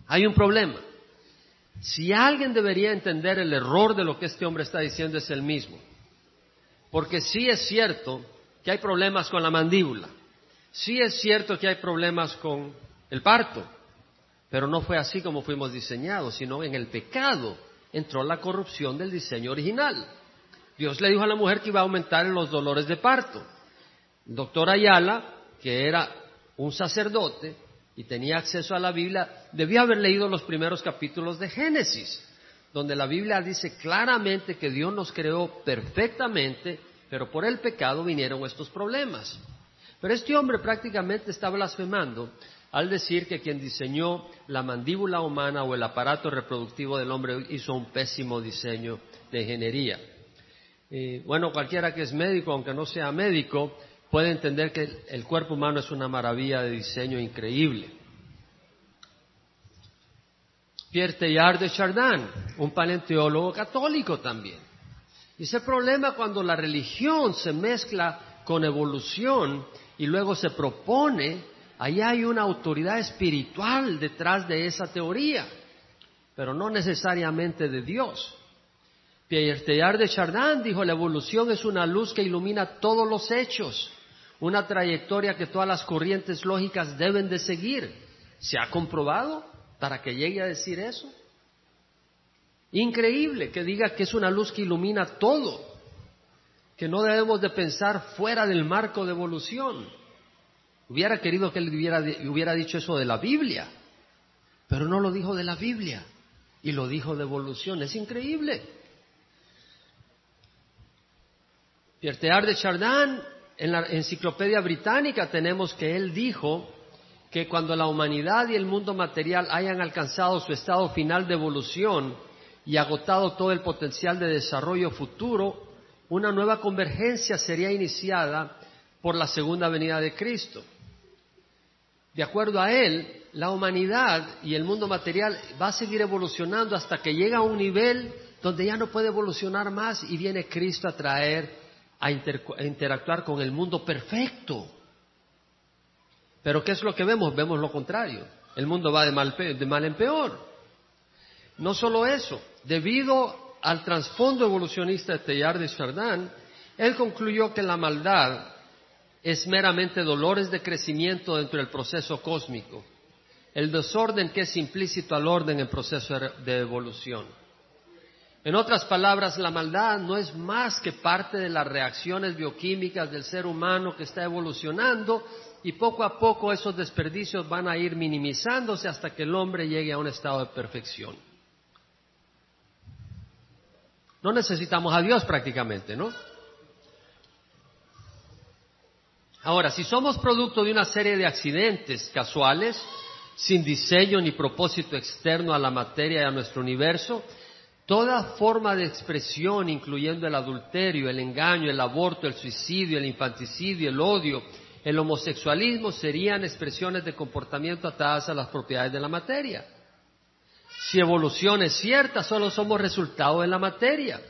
Hay un problema. Si alguien debería entender el error de lo que este hombre está diciendo es el mismo. Porque sí es cierto que hay problemas con la mandíbula. Sí es cierto que hay problemas con el parto. Pero no fue así como fuimos diseñados, sino en el pecado entró la corrupción del diseño original. Dios le dijo a la mujer que iba a aumentar los dolores de parto. Doctor Ayala, que era un sacerdote, y tenía acceso a la Biblia, debía haber leído los primeros capítulos de Génesis, donde la Biblia dice claramente que Dios nos creó perfectamente, pero por el pecado vinieron estos problemas. Pero este hombre prácticamente está blasfemando al decir que quien diseñó la mandíbula humana o el aparato reproductivo del hombre hizo un pésimo diseño de ingeniería. Eh, bueno, cualquiera que es médico, aunque no sea médico, puede entender que el cuerpo humano es una maravilla de diseño increíble. Pierre Teilhard de Chardin, un paleontólogo católico también. Dice el problema cuando la religión se mezcla con evolución y luego se propone, ahí hay una autoridad espiritual detrás de esa teoría, pero no necesariamente de Dios. Pierre Teilhard de Chardin dijo, la evolución es una luz que ilumina todos los hechos una trayectoria que todas las corrientes lógicas deben de seguir. ¿Se ha comprobado para que llegue a decir eso? Increíble que diga que es una luz que ilumina todo, que no debemos de pensar fuera del marco de evolución. Hubiera querido que él hubiera, hubiera dicho eso de la Biblia, pero no lo dijo de la Biblia y lo dijo de evolución. Es increíble. Pierre de Chardin en la enciclopedia británica tenemos que él dijo que cuando la humanidad y el mundo material hayan alcanzado su estado final de evolución y agotado todo el potencial de desarrollo futuro, una nueva convergencia sería iniciada por la segunda venida de Cristo. De acuerdo a él, la humanidad y el mundo material va a seguir evolucionando hasta que llega a un nivel donde ya no puede evolucionar más y viene Cristo a traer a, interactuar con el mundo perfecto. Pero ¿qué es lo que vemos? Vemos lo contrario. El mundo va de mal, de mal en peor. No solo eso, debido al trasfondo evolucionista de Teilhard de Chardin, él concluyó que la maldad es meramente dolores de crecimiento dentro del proceso cósmico, el desorden que es implícito al orden en proceso de evolución. En otras palabras, la maldad no es más que parte de las reacciones bioquímicas del ser humano que está evolucionando y poco a poco esos desperdicios van a ir minimizándose hasta que el hombre llegue a un estado de perfección. No necesitamos a Dios prácticamente, ¿no? Ahora, si somos producto de una serie de accidentes casuales, sin diseño ni propósito externo a la materia y a nuestro universo, Toda forma de expresión, incluyendo el adulterio, el engaño, el aborto, el suicidio, el infanticidio, el odio, el homosexualismo, serían expresiones de comportamiento atadas a las propiedades de la materia. Si evolución es cierta, solo somos resultado de la materia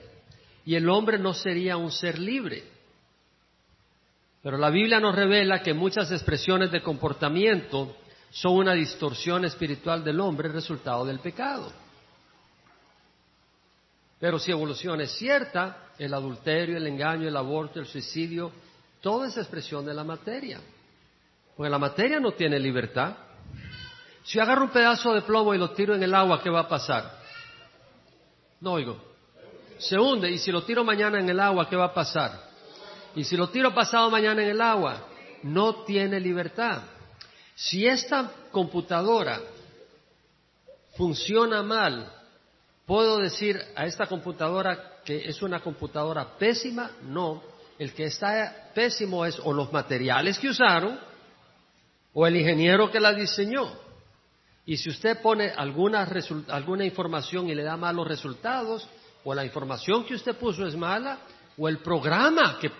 y el hombre no sería un ser libre. Pero la Biblia nos revela que muchas expresiones de comportamiento son una distorsión espiritual del hombre resultado del pecado. Pero si evolución es cierta, el adulterio, el engaño, el aborto, el suicidio, toda es expresión de la materia. Porque la materia no tiene libertad. Si agarro un pedazo de plomo y lo tiro en el agua, ¿qué va a pasar? No oigo. Se hunde. Y si lo tiro mañana en el agua, ¿qué va a pasar? Y si lo tiro pasado mañana en el agua, no tiene libertad. Si esta computadora funciona mal, ¿Puedo decir a esta computadora que es una computadora pésima? No, el que está pésimo es o los materiales que usaron o el ingeniero que la diseñó. Y si usted pone alguna, alguna información y le da malos resultados, o la información que usted puso es mala, o el programa que,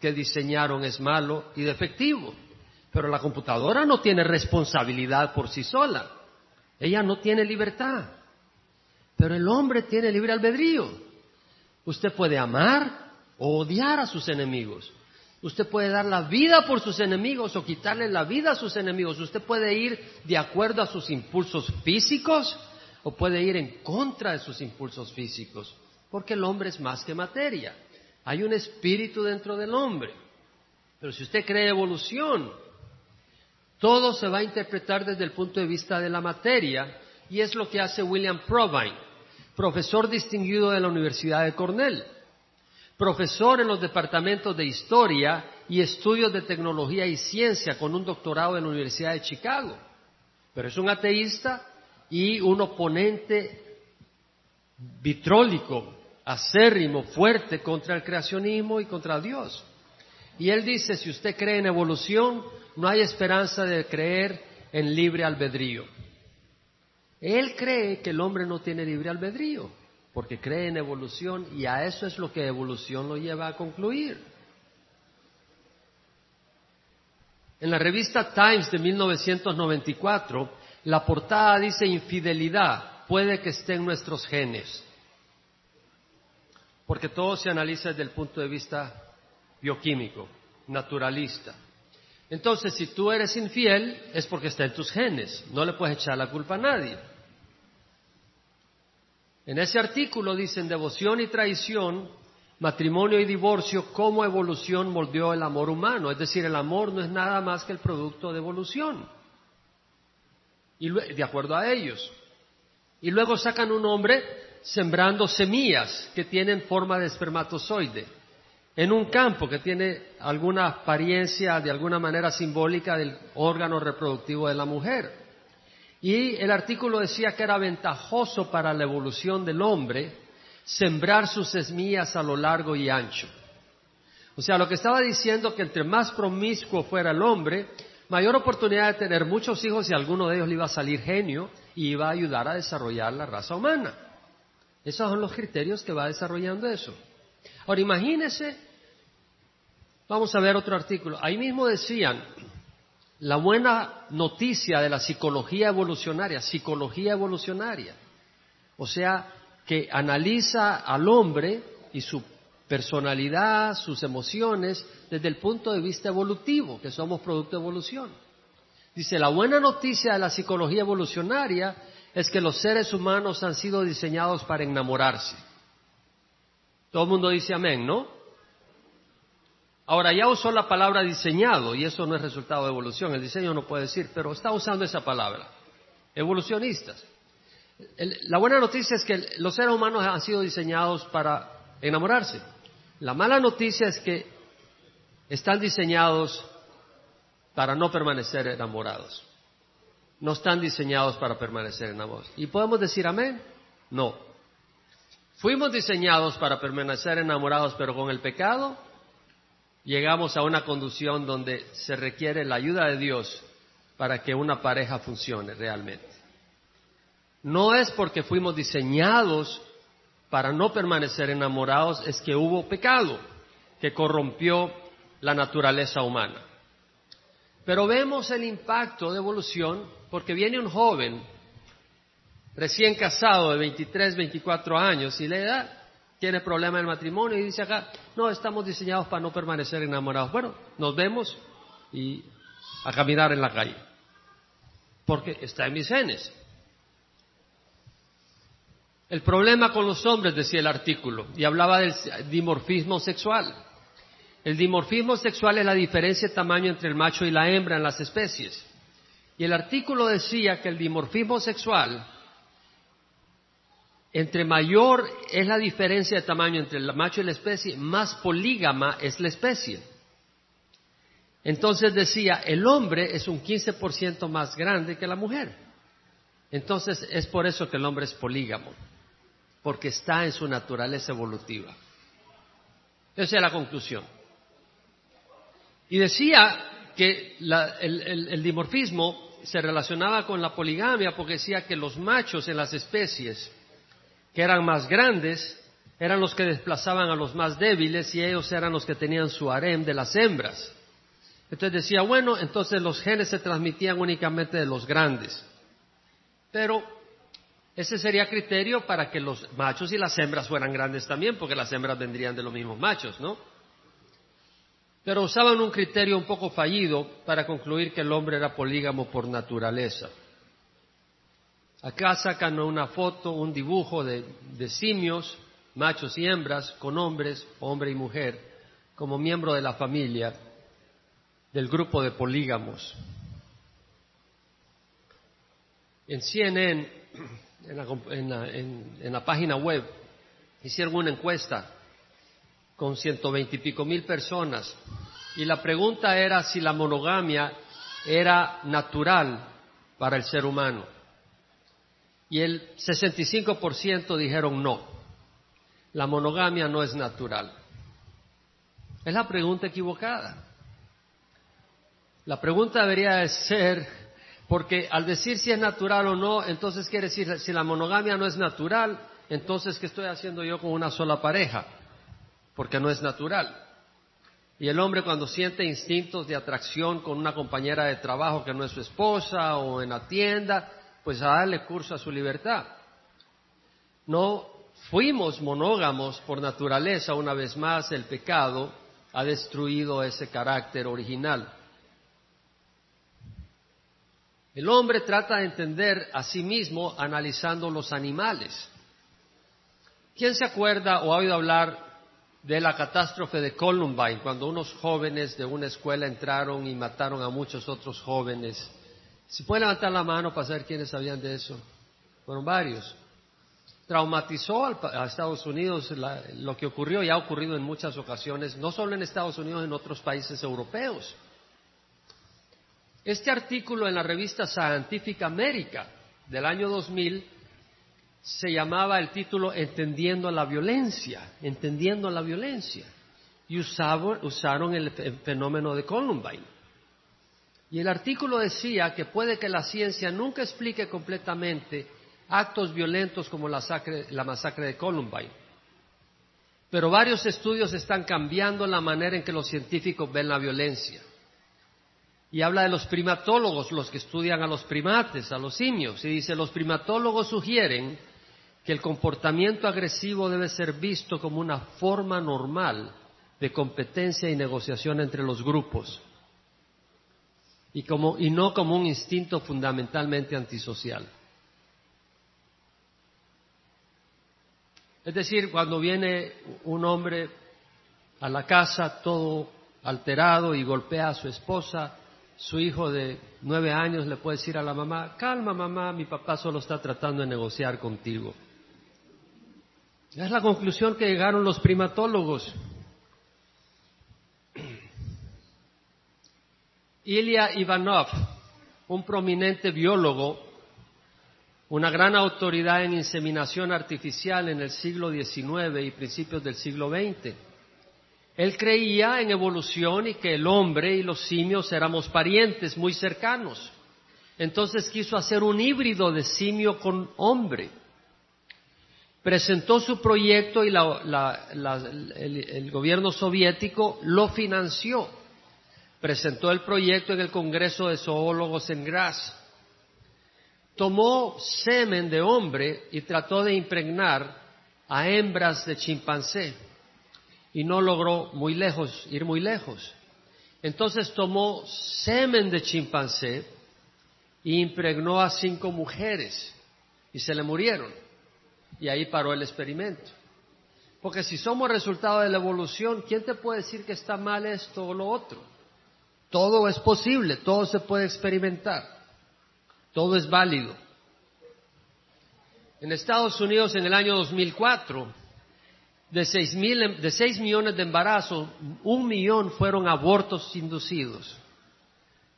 que diseñaron es malo y defectivo. Pero la computadora no tiene responsabilidad por sí sola. Ella no tiene libertad. Pero el hombre tiene libre albedrío. Usted puede amar o odiar a sus enemigos. Usted puede dar la vida por sus enemigos o quitarle la vida a sus enemigos. Usted puede ir de acuerdo a sus impulsos físicos o puede ir en contra de sus impulsos físicos. Porque el hombre es más que materia. Hay un espíritu dentro del hombre. Pero si usted cree evolución, todo se va a interpretar desde el punto de vista de la materia y es lo que hace William Provine, profesor distinguido de la Universidad de Cornell profesor en los departamentos de Historia y Estudios de Tecnología y Ciencia con un doctorado en la Universidad de Chicago. Pero es un ateísta y un oponente vitrólico, acérrimo, fuerte contra el creacionismo y contra Dios. Y él dice, si usted cree en evolución, no hay esperanza de creer en libre albedrío. Él cree que el hombre no tiene libre albedrío porque cree en evolución y a eso es lo que evolución lo lleva a concluir. En la revista Times de 1994, la portada dice infidelidad, puede que esté en nuestros genes, porque todo se analiza desde el punto de vista bioquímico, naturalista. Entonces, si tú eres infiel, es porque está en tus genes, no le puedes echar la culpa a nadie. En ese artículo dicen devoción y traición, matrimonio y divorcio, cómo evolución moldeó el amor humano. Es decir, el amor no es nada más que el producto de evolución. Y de acuerdo a ellos. Y luego sacan un hombre sembrando semillas que tienen forma de espermatozoide en un campo que tiene alguna apariencia de alguna manera simbólica del órgano reproductivo de la mujer. Y el artículo decía que era ventajoso para la evolución del hombre sembrar sus semillas a lo largo y ancho. O sea, lo que estaba diciendo que entre más promiscuo fuera el hombre, mayor oportunidad de tener muchos hijos y alguno de ellos le iba a salir genio y iba a ayudar a desarrollar la raza humana. Esos son los criterios que va desarrollando eso. Ahora imagínese, vamos a ver otro artículo. Ahí mismo decían la buena noticia de la psicología evolucionaria, psicología evolucionaria, o sea, que analiza al hombre y su personalidad, sus emociones, desde el punto de vista evolutivo, que somos producto de evolución. Dice, la buena noticia de la psicología evolucionaria es que los seres humanos han sido diseñados para enamorarse. Todo el mundo dice amén, ¿no? Ahora ya usó la palabra diseñado y eso no es resultado de evolución, el diseño no puede decir, pero está usando esa palabra. Evolucionistas. la buena noticia es que los seres humanos han sido diseñados para enamorarse. La mala noticia es que están diseñados para no permanecer enamorados. No están diseñados para permanecer enamorados. ¿Y podemos decir amén? No. Fuimos diseñados para permanecer enamorados, pero con el pecado llegamos a una conducción donde se requiere la ayuda de Dios para que una pareja funcione realmente. No es porque fuimos diseñados para no permanecer enamorados, es que hubo pecado que corrompió la naturaleza humana. Pero vemos el impacto de evolución porque viene un joven recién casado de 23, 24 años y le da tiene problema en el matrimonio y dice acá, no, estamos diseñados para no permanecer enamorados. Bueno, nos vemos y a caminar en la calle, porque está en mis genes. El problema con los hombres, decía el artículo, y hablaba del dimorfismo sexual. El dimorfismo sexual es la diferencia de tamaño entre el macho y la hembra en las especies. Y el artículo decía que el dimorfismo sexual entre mayor es la diferencia de tamaño entre el macho y la especie, más polígama es la especie. Entonces decía, el hombre es un 15% más grande que la mujer. Entonces es por eso que el hombre es polígamo, porque está en su naturaleza evolutiva. Esa es la conclusión. Y decía que el, dimorfismo se relacionaba con la poligamia porque decía que los machos en las especies que eran más grandes eran los que desplazaban a los más débiles y ellos eran los que tenían su harem de las hembras. Entonces decía, bueno, entonces los genes se transmitían únicamente de los grandes. Pero ese sería criterio para que los machos y las hembras fueran grandes también, porque las hembras vendrían de los mismos machos, ¿no? Pero usaban un criterio un poco fallido para concluir que el hombre era polígamo por naturaleza. Acá sacan una foto, un dibujo de, simios, machos y hembras, con hombres, hombre y mujer, como miembro de la familia del grupo de polígamos. En CNN, en la, página web, hicieron una encuesta con ciento veinte y pico mil personas y la pregunta era si la monogamia era natural para el ser humano. Y el 65% dijeron no, la monogamia no es natural. Es la pregunta equivocada. La pregunta debería ser, porque al decir si es natural o no, entonces quiere decir, si la monogamia no es natural, entonces ¿qué estoy haciendo yo con una sola pareja? Porque no es natural. Y el hombre cuando siente instintos de atracción con una compañera de trabajo que no es su esposa o en la tienda, pues a darle curso a su libertad. No fuimos monógamos por naturaleza, una vez más el pecado ha destruido ese carácter original. El hombre trata de entender a sí mismo analizando los animales. ¿Quién se acuerda o ha oído hablar de la catástrofe de Columbine, cuando unos jóvenes de una escuela entraron y mataron a muchos otros jóvenes? ¿Se puede levantar la mano para saber quiénes sabían de eso? Fueron varios. Traumatizó a Estados Unidos lo que ocurrió y ha ocurrido en muchas ocasiones, no solo en Estados Unidos, en otros países europeos. Este artículo en la revista Scientific America del año 2000 se llamaba el título Entendiendo la violencia, entendiendo la violencia, y usaron el fenómeno de Columbine. Y el artículo decía que puede que la ciencia nunca explique completamente actos violentos como la, masacre de Columbine, pero varios estudios están cambiando la manera en que los científicos ven la violencia. Y habla de los primatólogos, los que estudian a los primates, a los simios, y dice, los primatólogos sugieren que el comportamiento agresivo debe ser visto como una forma normal de competencia y negociación entre los grupos y, y no como un instinto fundamentalmente antisocial. Es decir, cuando viene un hombre a la casa todo alterado y golpea a su esposa, su hijo de nueve años le puede decir a la mamá, calma mamá, mi papá solo está tratando de negociar contigo. Es la conclusión que llegaron los primatólogos. Ilya Ivanov, un prominente biólogo, una gran autoridad en inseminación artificial en el siglo XIX y principios del siglo XX, él creía en evolución y que el hombre y los simios éramos parientes muy cercanos. Entonces quiso hacer un híbrido de simio con hombre. Presentó su proyecto y el, gobierno soviético lo financió. Presentó el proyecto en el Congreso de Zoólogos en Graz. Tomó semen de hombre y trató de impregnar a hembras de chimpancé y no logró muy lejos, ir muy lejos. Entonces tomó semen de chimpancé y impregnó a cinco mujeres y se le murieron. Y ahí paró el experimento. Porque si somos resultado de la evolución, ¿quién te puede decir que está mal esto o lo otro? Todo es posible, todo se puede experimentar, todo es válido. En Estados Unidos en el año 2004 de seis, millones de embarazos, un millón fueron abortos inducidos.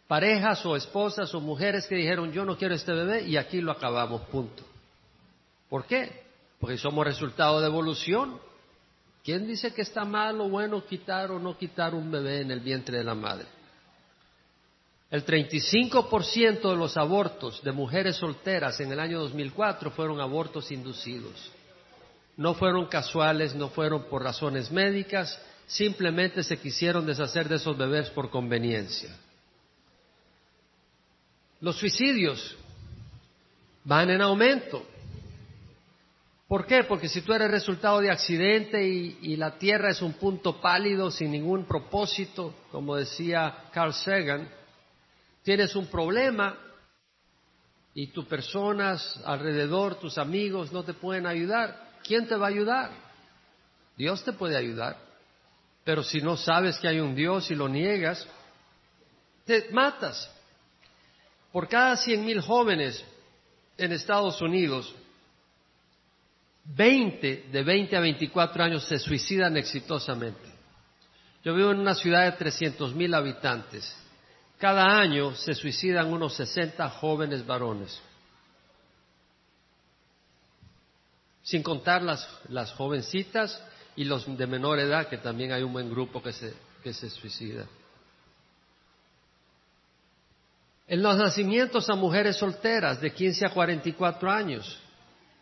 Parejas o esposas o mujeres que dijeron yo no quiero este bebé y aquí lo acabamos, punto. ¿Por qué? Porque somos resultado de evolución. ¿Quién dice que está mal o bueno quitar o no quitar un bebé en el vientre de la madre? El 35% de los abortos de mujeres solteras en el año 2004 fueron abortos inducidos. No fueron casuales, no fueron por razones médicas, simplemente se quisieron deshacer de esos bebés por conveniencia. Los suicidios van en aumento. ¿Por qué? Porque si tú eres resultado de accidente y, la Tierra es un punto pálido sin ningún propósito, como decía Carl Sagan, tienes un problema y tus personas alrededor, tus amigos no te pueden ayudar, ¿quién te va a ayudar? Dios te puede ayudar. Pero si no sabes que hay un Dios y lo niegas, te matas. Por cada cien mil jóvenes en Estados Unidos, 20 de 20 a 24 años se suicidan exitosamente. Yo vivo en una ciudad de 300 mil habitantes. Cada año se suicidan unos 60 jóvenes varones. Sin contar las, jovencitas y los de menor edad, que también hay un buen grupo que se, que se suicida. En los nacimientos a mujeres solteras de 15 a 44 años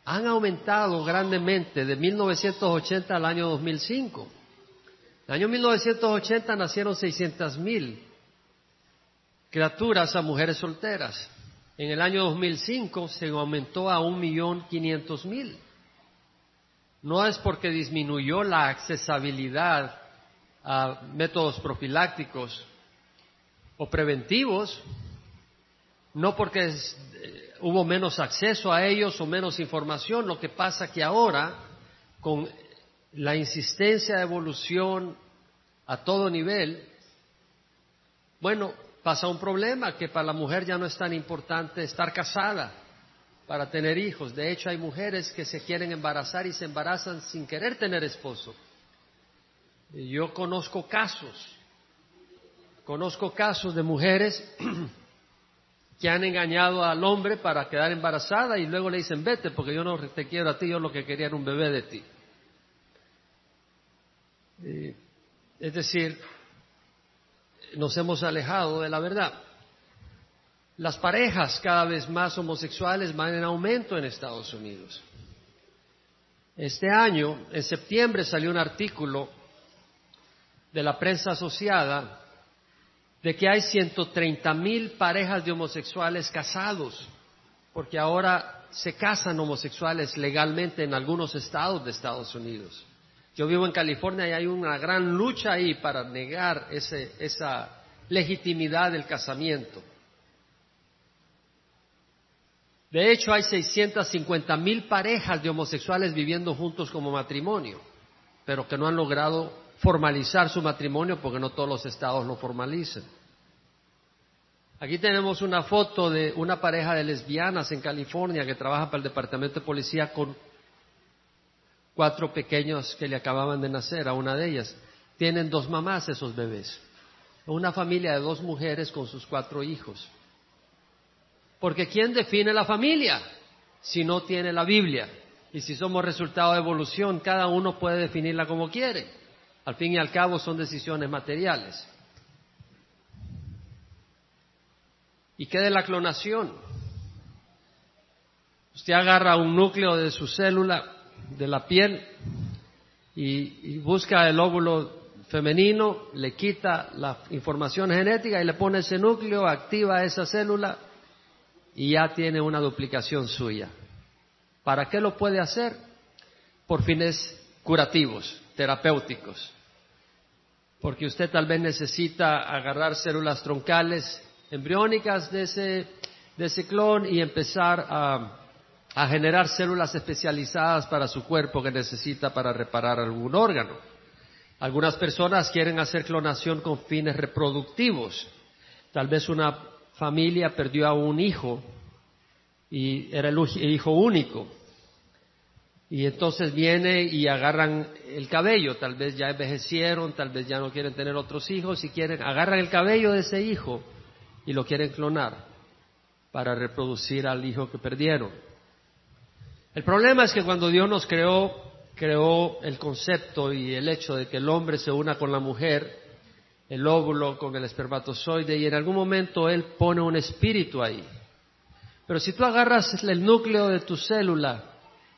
han aumentado grandemente de 1980 al año 2005. En el año 1980 nacieron 600 mil criaturas a mujeres solteras. En el año 2005 se aumentó a un millón quinientos mil no es porque disminuyó la accesibilidad a métodos profilácticos o preventivos, no porque eh, hubo menos acceso a ellos o menos información, lo que pasa que ahora, con la insistencia de evolución a todo nivel, bueno, pasa un problema que para la mujer ya no es tan importante estar casada para tener hijos. De hecho, hay mujeres que se quieren embarazar y se embarazan sin querer tener esposo. yo conozco casos, conozco casos de mujeres que han engañado al hombre para quedar embarazada y luego le dicen, vete porque yo no te quiero a ti, yo lo que quería era un bebé de ti. es decir, nos hemos alejado de la verdad. Las parejas cada vez más homosexuales van en aumento en Estados Unidos. Este año, en septiembre, salió un artículo de la prensa asociada de que hay 130 mil parejas de homosexuales casados, porque ahora se casan homosexuales legalmente en algunos estados de Estados Unidos. Yo vivo en California y hay una gran lucha ahí para negar esa legitimidad del casamiento. De hecho, hay 650 mil parejas de homosexuales viviendo juntos como matrimonio, pero que no han logrado formalizar su matrimonio porque no todos los estados lo formalizan. Aquí tenemos una foto de una pareja de lesbianas en California que trabaja para el Departamento de Policía con cuatro pequeños que le acababan de nacer, a una de ellas. Tienen dos mamás esos bebés. Una familia de dos mujeres con sus cuatro hijos. Porque ¿quién define la familia si no tiene la Biblia? Y si somos resultado de evolución, cada uno puede definirla como quiere. Al fin y al cabo son decisiones materiales. ¿Y qué de la clonación? Usted agarra un núcleo de su célula, de la piel, y, busca el óvulo femenino, le quita la información genética y le pone ese núcleo, activa esa célula y ya tiene una duplicación suya. ¿Para qué lo puede hacer? Por fines curativos, terapéuticos. Porque usted tal vez necesita agarrar células troncales embriónicas de ese, de ese clon y empezar a, a generar células especializadas para su cuerpo que necesita para reparar algún órgano. Algunas personas quieren hacer clonación con fines reproductivos. Tal vez una familia perdió a un hijo y era el hijo único. Y entonces viene y agarran el cabello, tal vez ya envejecieron, tal vez ya no quieren tener otros hijos y quieren, agarran el cabello de ese hijo y lo quieren clonar para reproducir al hijo que perdieron. El problema es que cuando Dios nos creó creó el concepto y el hecho de que el hombre se una con la mujer, el óvulo con el espermatozoide, y en algún momento él pone un espíritu ahí. Pero si tú agarras el núcleo de tu célula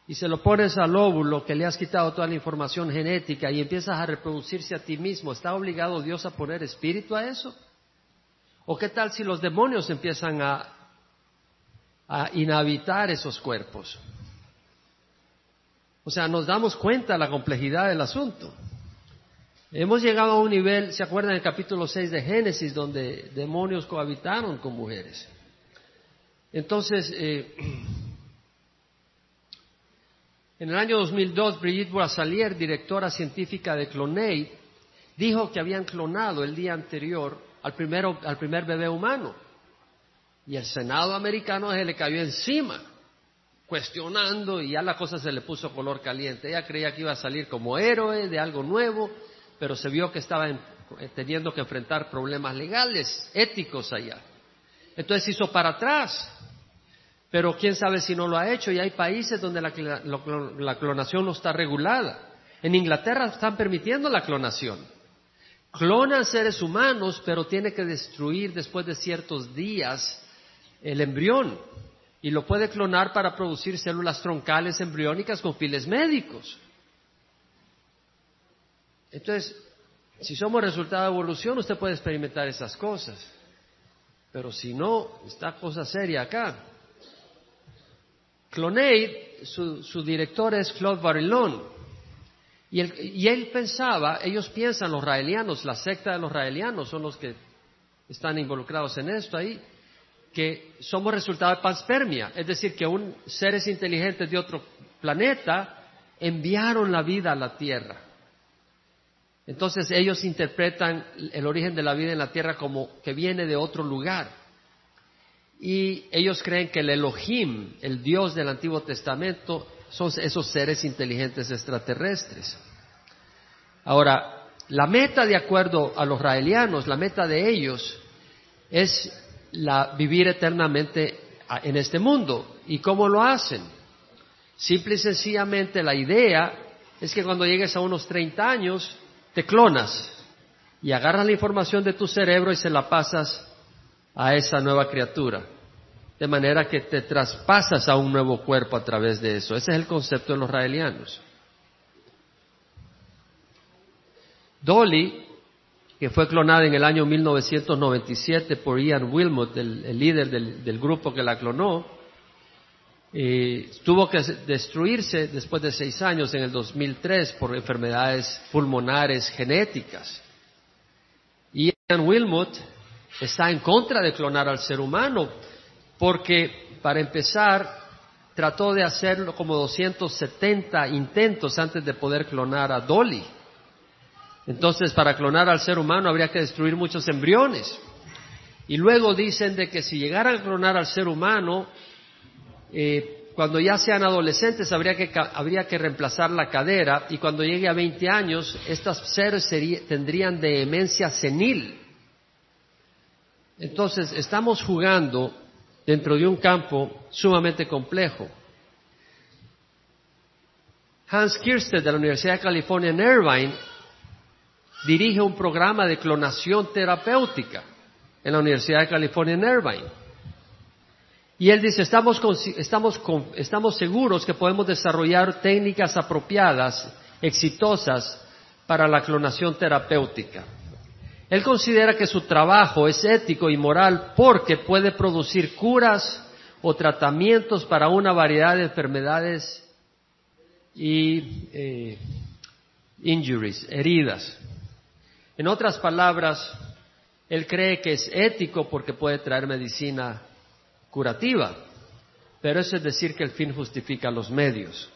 y se lo pones al óvulo que le has quitado toda la información genética y empiezas a reproducirse a ti mismo, ¿está obligado Dios a poner espíritu a eso? ¿O qué tal si los demonios empiezan a, a inhabitar esos cuerpos? O sea, nos damos cuenta de la complejidad del asunto. Hemos llegado a un nivel, ¿se acuerdan del capítulo 6 de Génesis, donde demonios cohabitaron con mujeres? Entonces, eh, en el año 2002, Brigitte Boisselier, directora científica de Clonate, dijo que habían clonado el día anterior al, primero, al primer bebé humano. Y el Senado americano se le cayó encima cuestionando y ya la cosa se le puso color caliente. Ella creía que iba a salir como héroe de algo nuevo, pero se vio que estaba eh, teniendo que enfrentar problemas legales, éticos allá. Entonces hizo para atrás. Pero quién sabe si no lo ha hecho y hay países donde la, la clonación no está regulada. En Inglaterra están permitiendo la clonación. Clonan seres humanos, pero tiene que destruir después de ciertos días el embrión y lo puede clonar para producir células troncales embriónicas con fines médicos. Entonces, si somos resultado de evolución, usted puede experimentar esas cosas. Pero si no, está cosa seria acá. Clonate, su, director es Claude Varillon. Y él, y él pensaba, ellos piensan, los raelianos, la secta de los raelianos son los que están involucrados en esto ahí que somos resultado de panspermia, es decir, que un, seres inteligentes de otro planeta enviaron la vida a la Tierra. Entonces ellos interpretan el origen de la vida en la Tierra como que viene de otro lugar. Y ellos creen que el Elohim, el Dios del Antiguo Testamento, son esos seres inteligentes extraterrestres. Ahora, la meta, de acuerdo a los raelianos, la meta de ellos es la, vivir eternamente en este mundo. ¿Y cómo lo hacen? Simple y sencillamente la idea es que cuando llegues a unos 30 años, te clonas y agarras la información de tu cerebro y se la pasas a esa nueva criatura. De manera que te traspasas a un nuevo cuerpo a través de eso. Ese es el concepto de los raelianos. Dolly que fue clonada en el año 1997 por Ian Wilmot, el, líder del, grupo que la clonó, tuvo que destruirse después de seis años en el 2003 por enfermedades pulmonares genéticas. Ian Wilmot está en contra de clonar al ser humano porque, para empezar, trató de hacerlo como 270 intentos antes de poder clonar a Dolly. Entonces, para clonar al ser humano habría que destruir muchos embriones. Y luego dicen de que si llegaran a clonar al ser humano, eh, cuando ya sean adolescentes habría que, habría que reemplazar la cadera y cuando llegue a 20 años, estas seres tendrían demencia senil. Entonces, estamos jugando dentro de un campo sumamente complejo. Hans Kirsted de la Universidad de California en Irvine dirige un programa de clonación terapéutica en la Universidad de California en Irvine. Y él dice, estamos, estamos, seguros que podemos desarrollar técnicas apropiadas, exitosas, para la clonación terapéutica. Él considera que su trabajo es ético y moral porque puede producir curas o tratamientos para una variedad de enfermedades y eh, injuries, heridas. En otras palabras, él cree que es ético porque puede traer medicina curativa, pero eso es decir que el fin justifica los medios.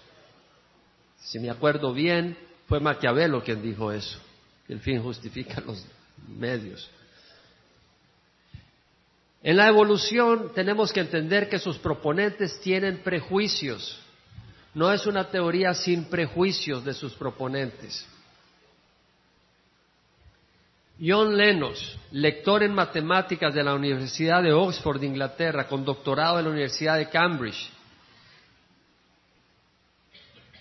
Si me acuerdo bien, fue Maquiavelo quien dijo eso, que el fin justifica los medios. En la evolución tenemos que entender que sus proponentes tienen prejuicios. No es una teoría sin prejuicios de sus proponentes. John Lennox, lector en matemáticas de la Universidad de Oxford, Inglaterra, con doctorado en la Universidad de Cambridge,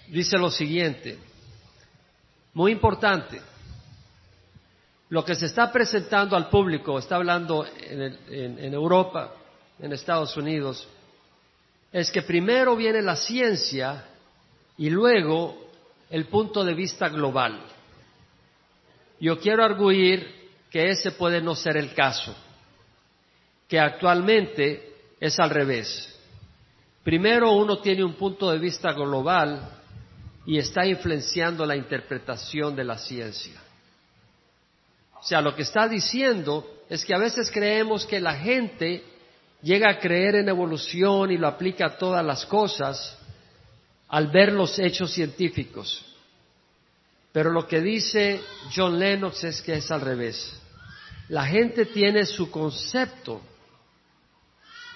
dice lo siguiente, muy importante, lo que se está presentando al público, está hablando en, Europa, en Estados Unidos, es que primero viene la ciencia y luego el punto de vista global. Yo quiero arguir que ese puede no ser el caso, que actualmente es al revés. Primero uno tiene un punto de vista global y está influenciando la interpretación de la ciencia. O sea, lo que está diciendo es que a veces creemos que la gente llega a creer en evolución y lo aplica a todas las cosas al ver los hechos científicos. Pero lo que dice John Lennox es que es al revés. La gente tiene su concepto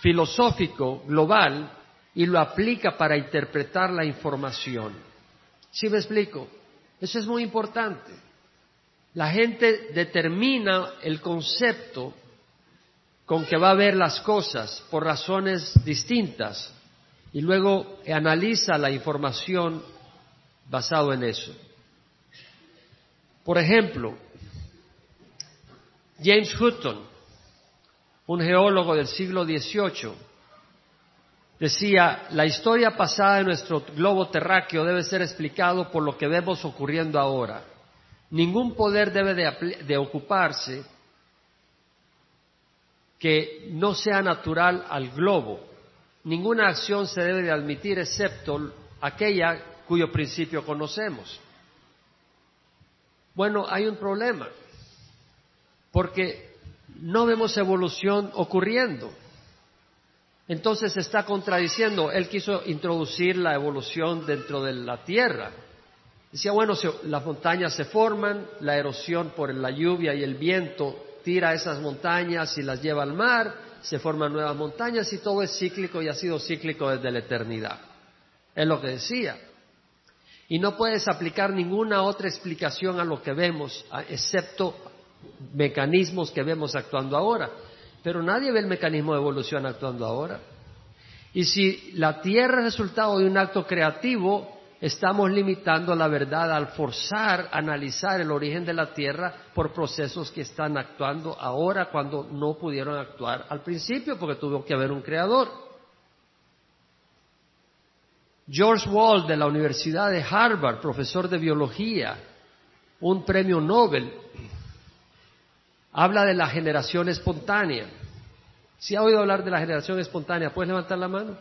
filosófico global y lo aplica para interpretar la información. ¿Sí me explico? Eso es muy importante. La gente determina el concepto con que va a ver las cosas por razones distintas y luego analiza la información basado en eso. Por ejemplo, James Hutton, un geólogo del siglo XVIII, decía, la historia pasada de nuestro globo terráqueo debe ser explicado por lo que vemos ocurriendo ahora. Ningún poder debe de, ocuparse que no sea natural al globo. Ninguna acción se debe de admitir excepto aquella cuyo principio conocemos. Bueno, hay un problema, porque no vemos evolución ocurriendo. Entonces se está contradiciendo. Él quiso introducir la evolución dentro de la Tierra. Decía, bueno, las montañas se forman, la erosión por la lluvia y el viento tira esas montañas y las lleva al mar, se forman nuevas montañas y todo es cíclico y ha sido cíclico desde la eternidad. Es lo que decía. Y no puedes aplicar ninguna otra explicación a lo que vemos, excepto mecanismos que vemos actuando ahora. Pero nadie ve el mecanismo de evolución actuando ahora. Y si la Tierra es resultado de un acto creativo, estamos limitando la verdad al forzar analizar el origen de la Tierra por procesos que están actuando ahora cuando no pudieron actuar al principio porque tuvo que haber un creador. George Wald de la Universidad de Harvard, profesor de biología, un premio Nobel, habla de la generación espontánea. Si ha oído hablar de la generación espontánea, ¿puedes levantar la mano?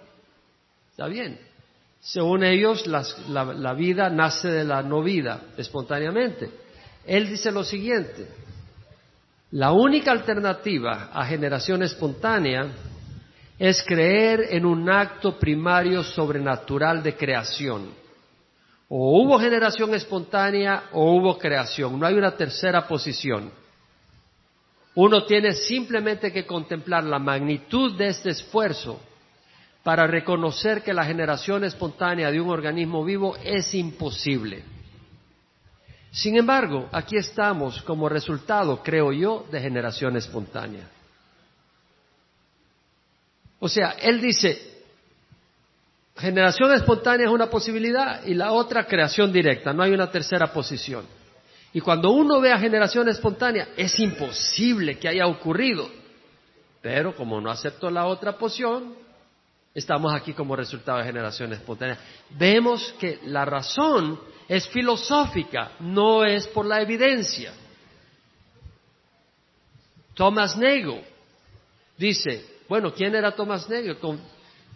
Está bien. Según ellos, la, vida nace de la no vida, espontáneamente. Él dice lo siguiente, la única alternativa a generación espontánea es creer en un acto primario sobrenatural de creación. O hubo generación espontánea o hubo creación, no hay una tercera posición. Uno tiene simplemente que contemplar la magnitud de este esfuerzo para reconocer que la generación espontánea de un organismo vivo es imposible. Sin embargo, aquí estamos como resultado, creo yo, de generación espontánea. O sea, él dice, generación espontánea es una posibilidad y la otra creación directa, no hay una tercera posición. Y cuando uno ve a generación espontánea, es imposible que haya ocurrido. Pero como no acepto la otra posición, Estamos aquí como resultado de generación espontánea. Vemos que la razón es filosófica, no es por la evidencia. Thomas Nagel dice, bueno, ¿quién era Thomas Nagel? Con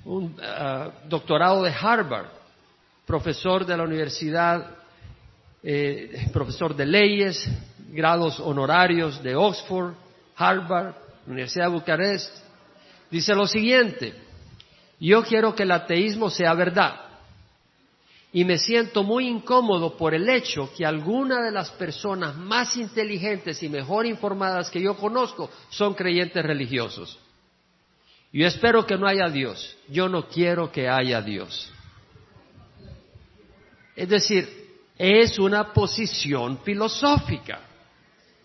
un ah, doctorado de Harvard, profesor de la universidad, eh, profesor de leyes, grados honorarios de Oxford, Harvard, Universidad de Bucarest. Dice lo siguiente, yo quiero que el ateísmo sea verdad. Y me siento muy incómodo por el hecho que algunas de las personas más inteligentes y mejor informadas que yo conozco son creyentes religiosos. Yo espero que no haya Dios. Yo no quiero que haya Dios. Es decir, es una posición filosófica,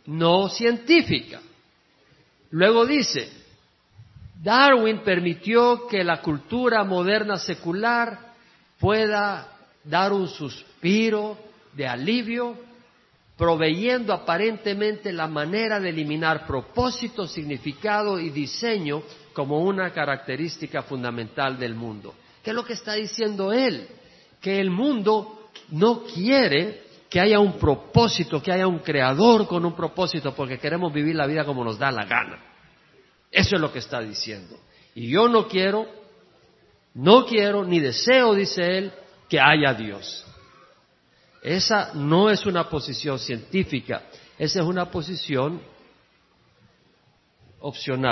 no científica. Luego dice, Darwin permitió que la cultura moderna secular pueda dar un suspiro de alivio, proveyendo aparentemente la manera de eliminar propósito, significado y diseño como una característica fundamental del mundo. ¿Qué es lo que está diciendo él? Que el mundo no quiere que haya un propósito, que haya un creador con un propósito, porque queremos vivir la vida como nos da la gana. Eso es lo que está diciendo. Y yo no quiero, no quiero ni deseo, dice él, que haya Dios. Esa no es una posición científica, esa es una posición opcional.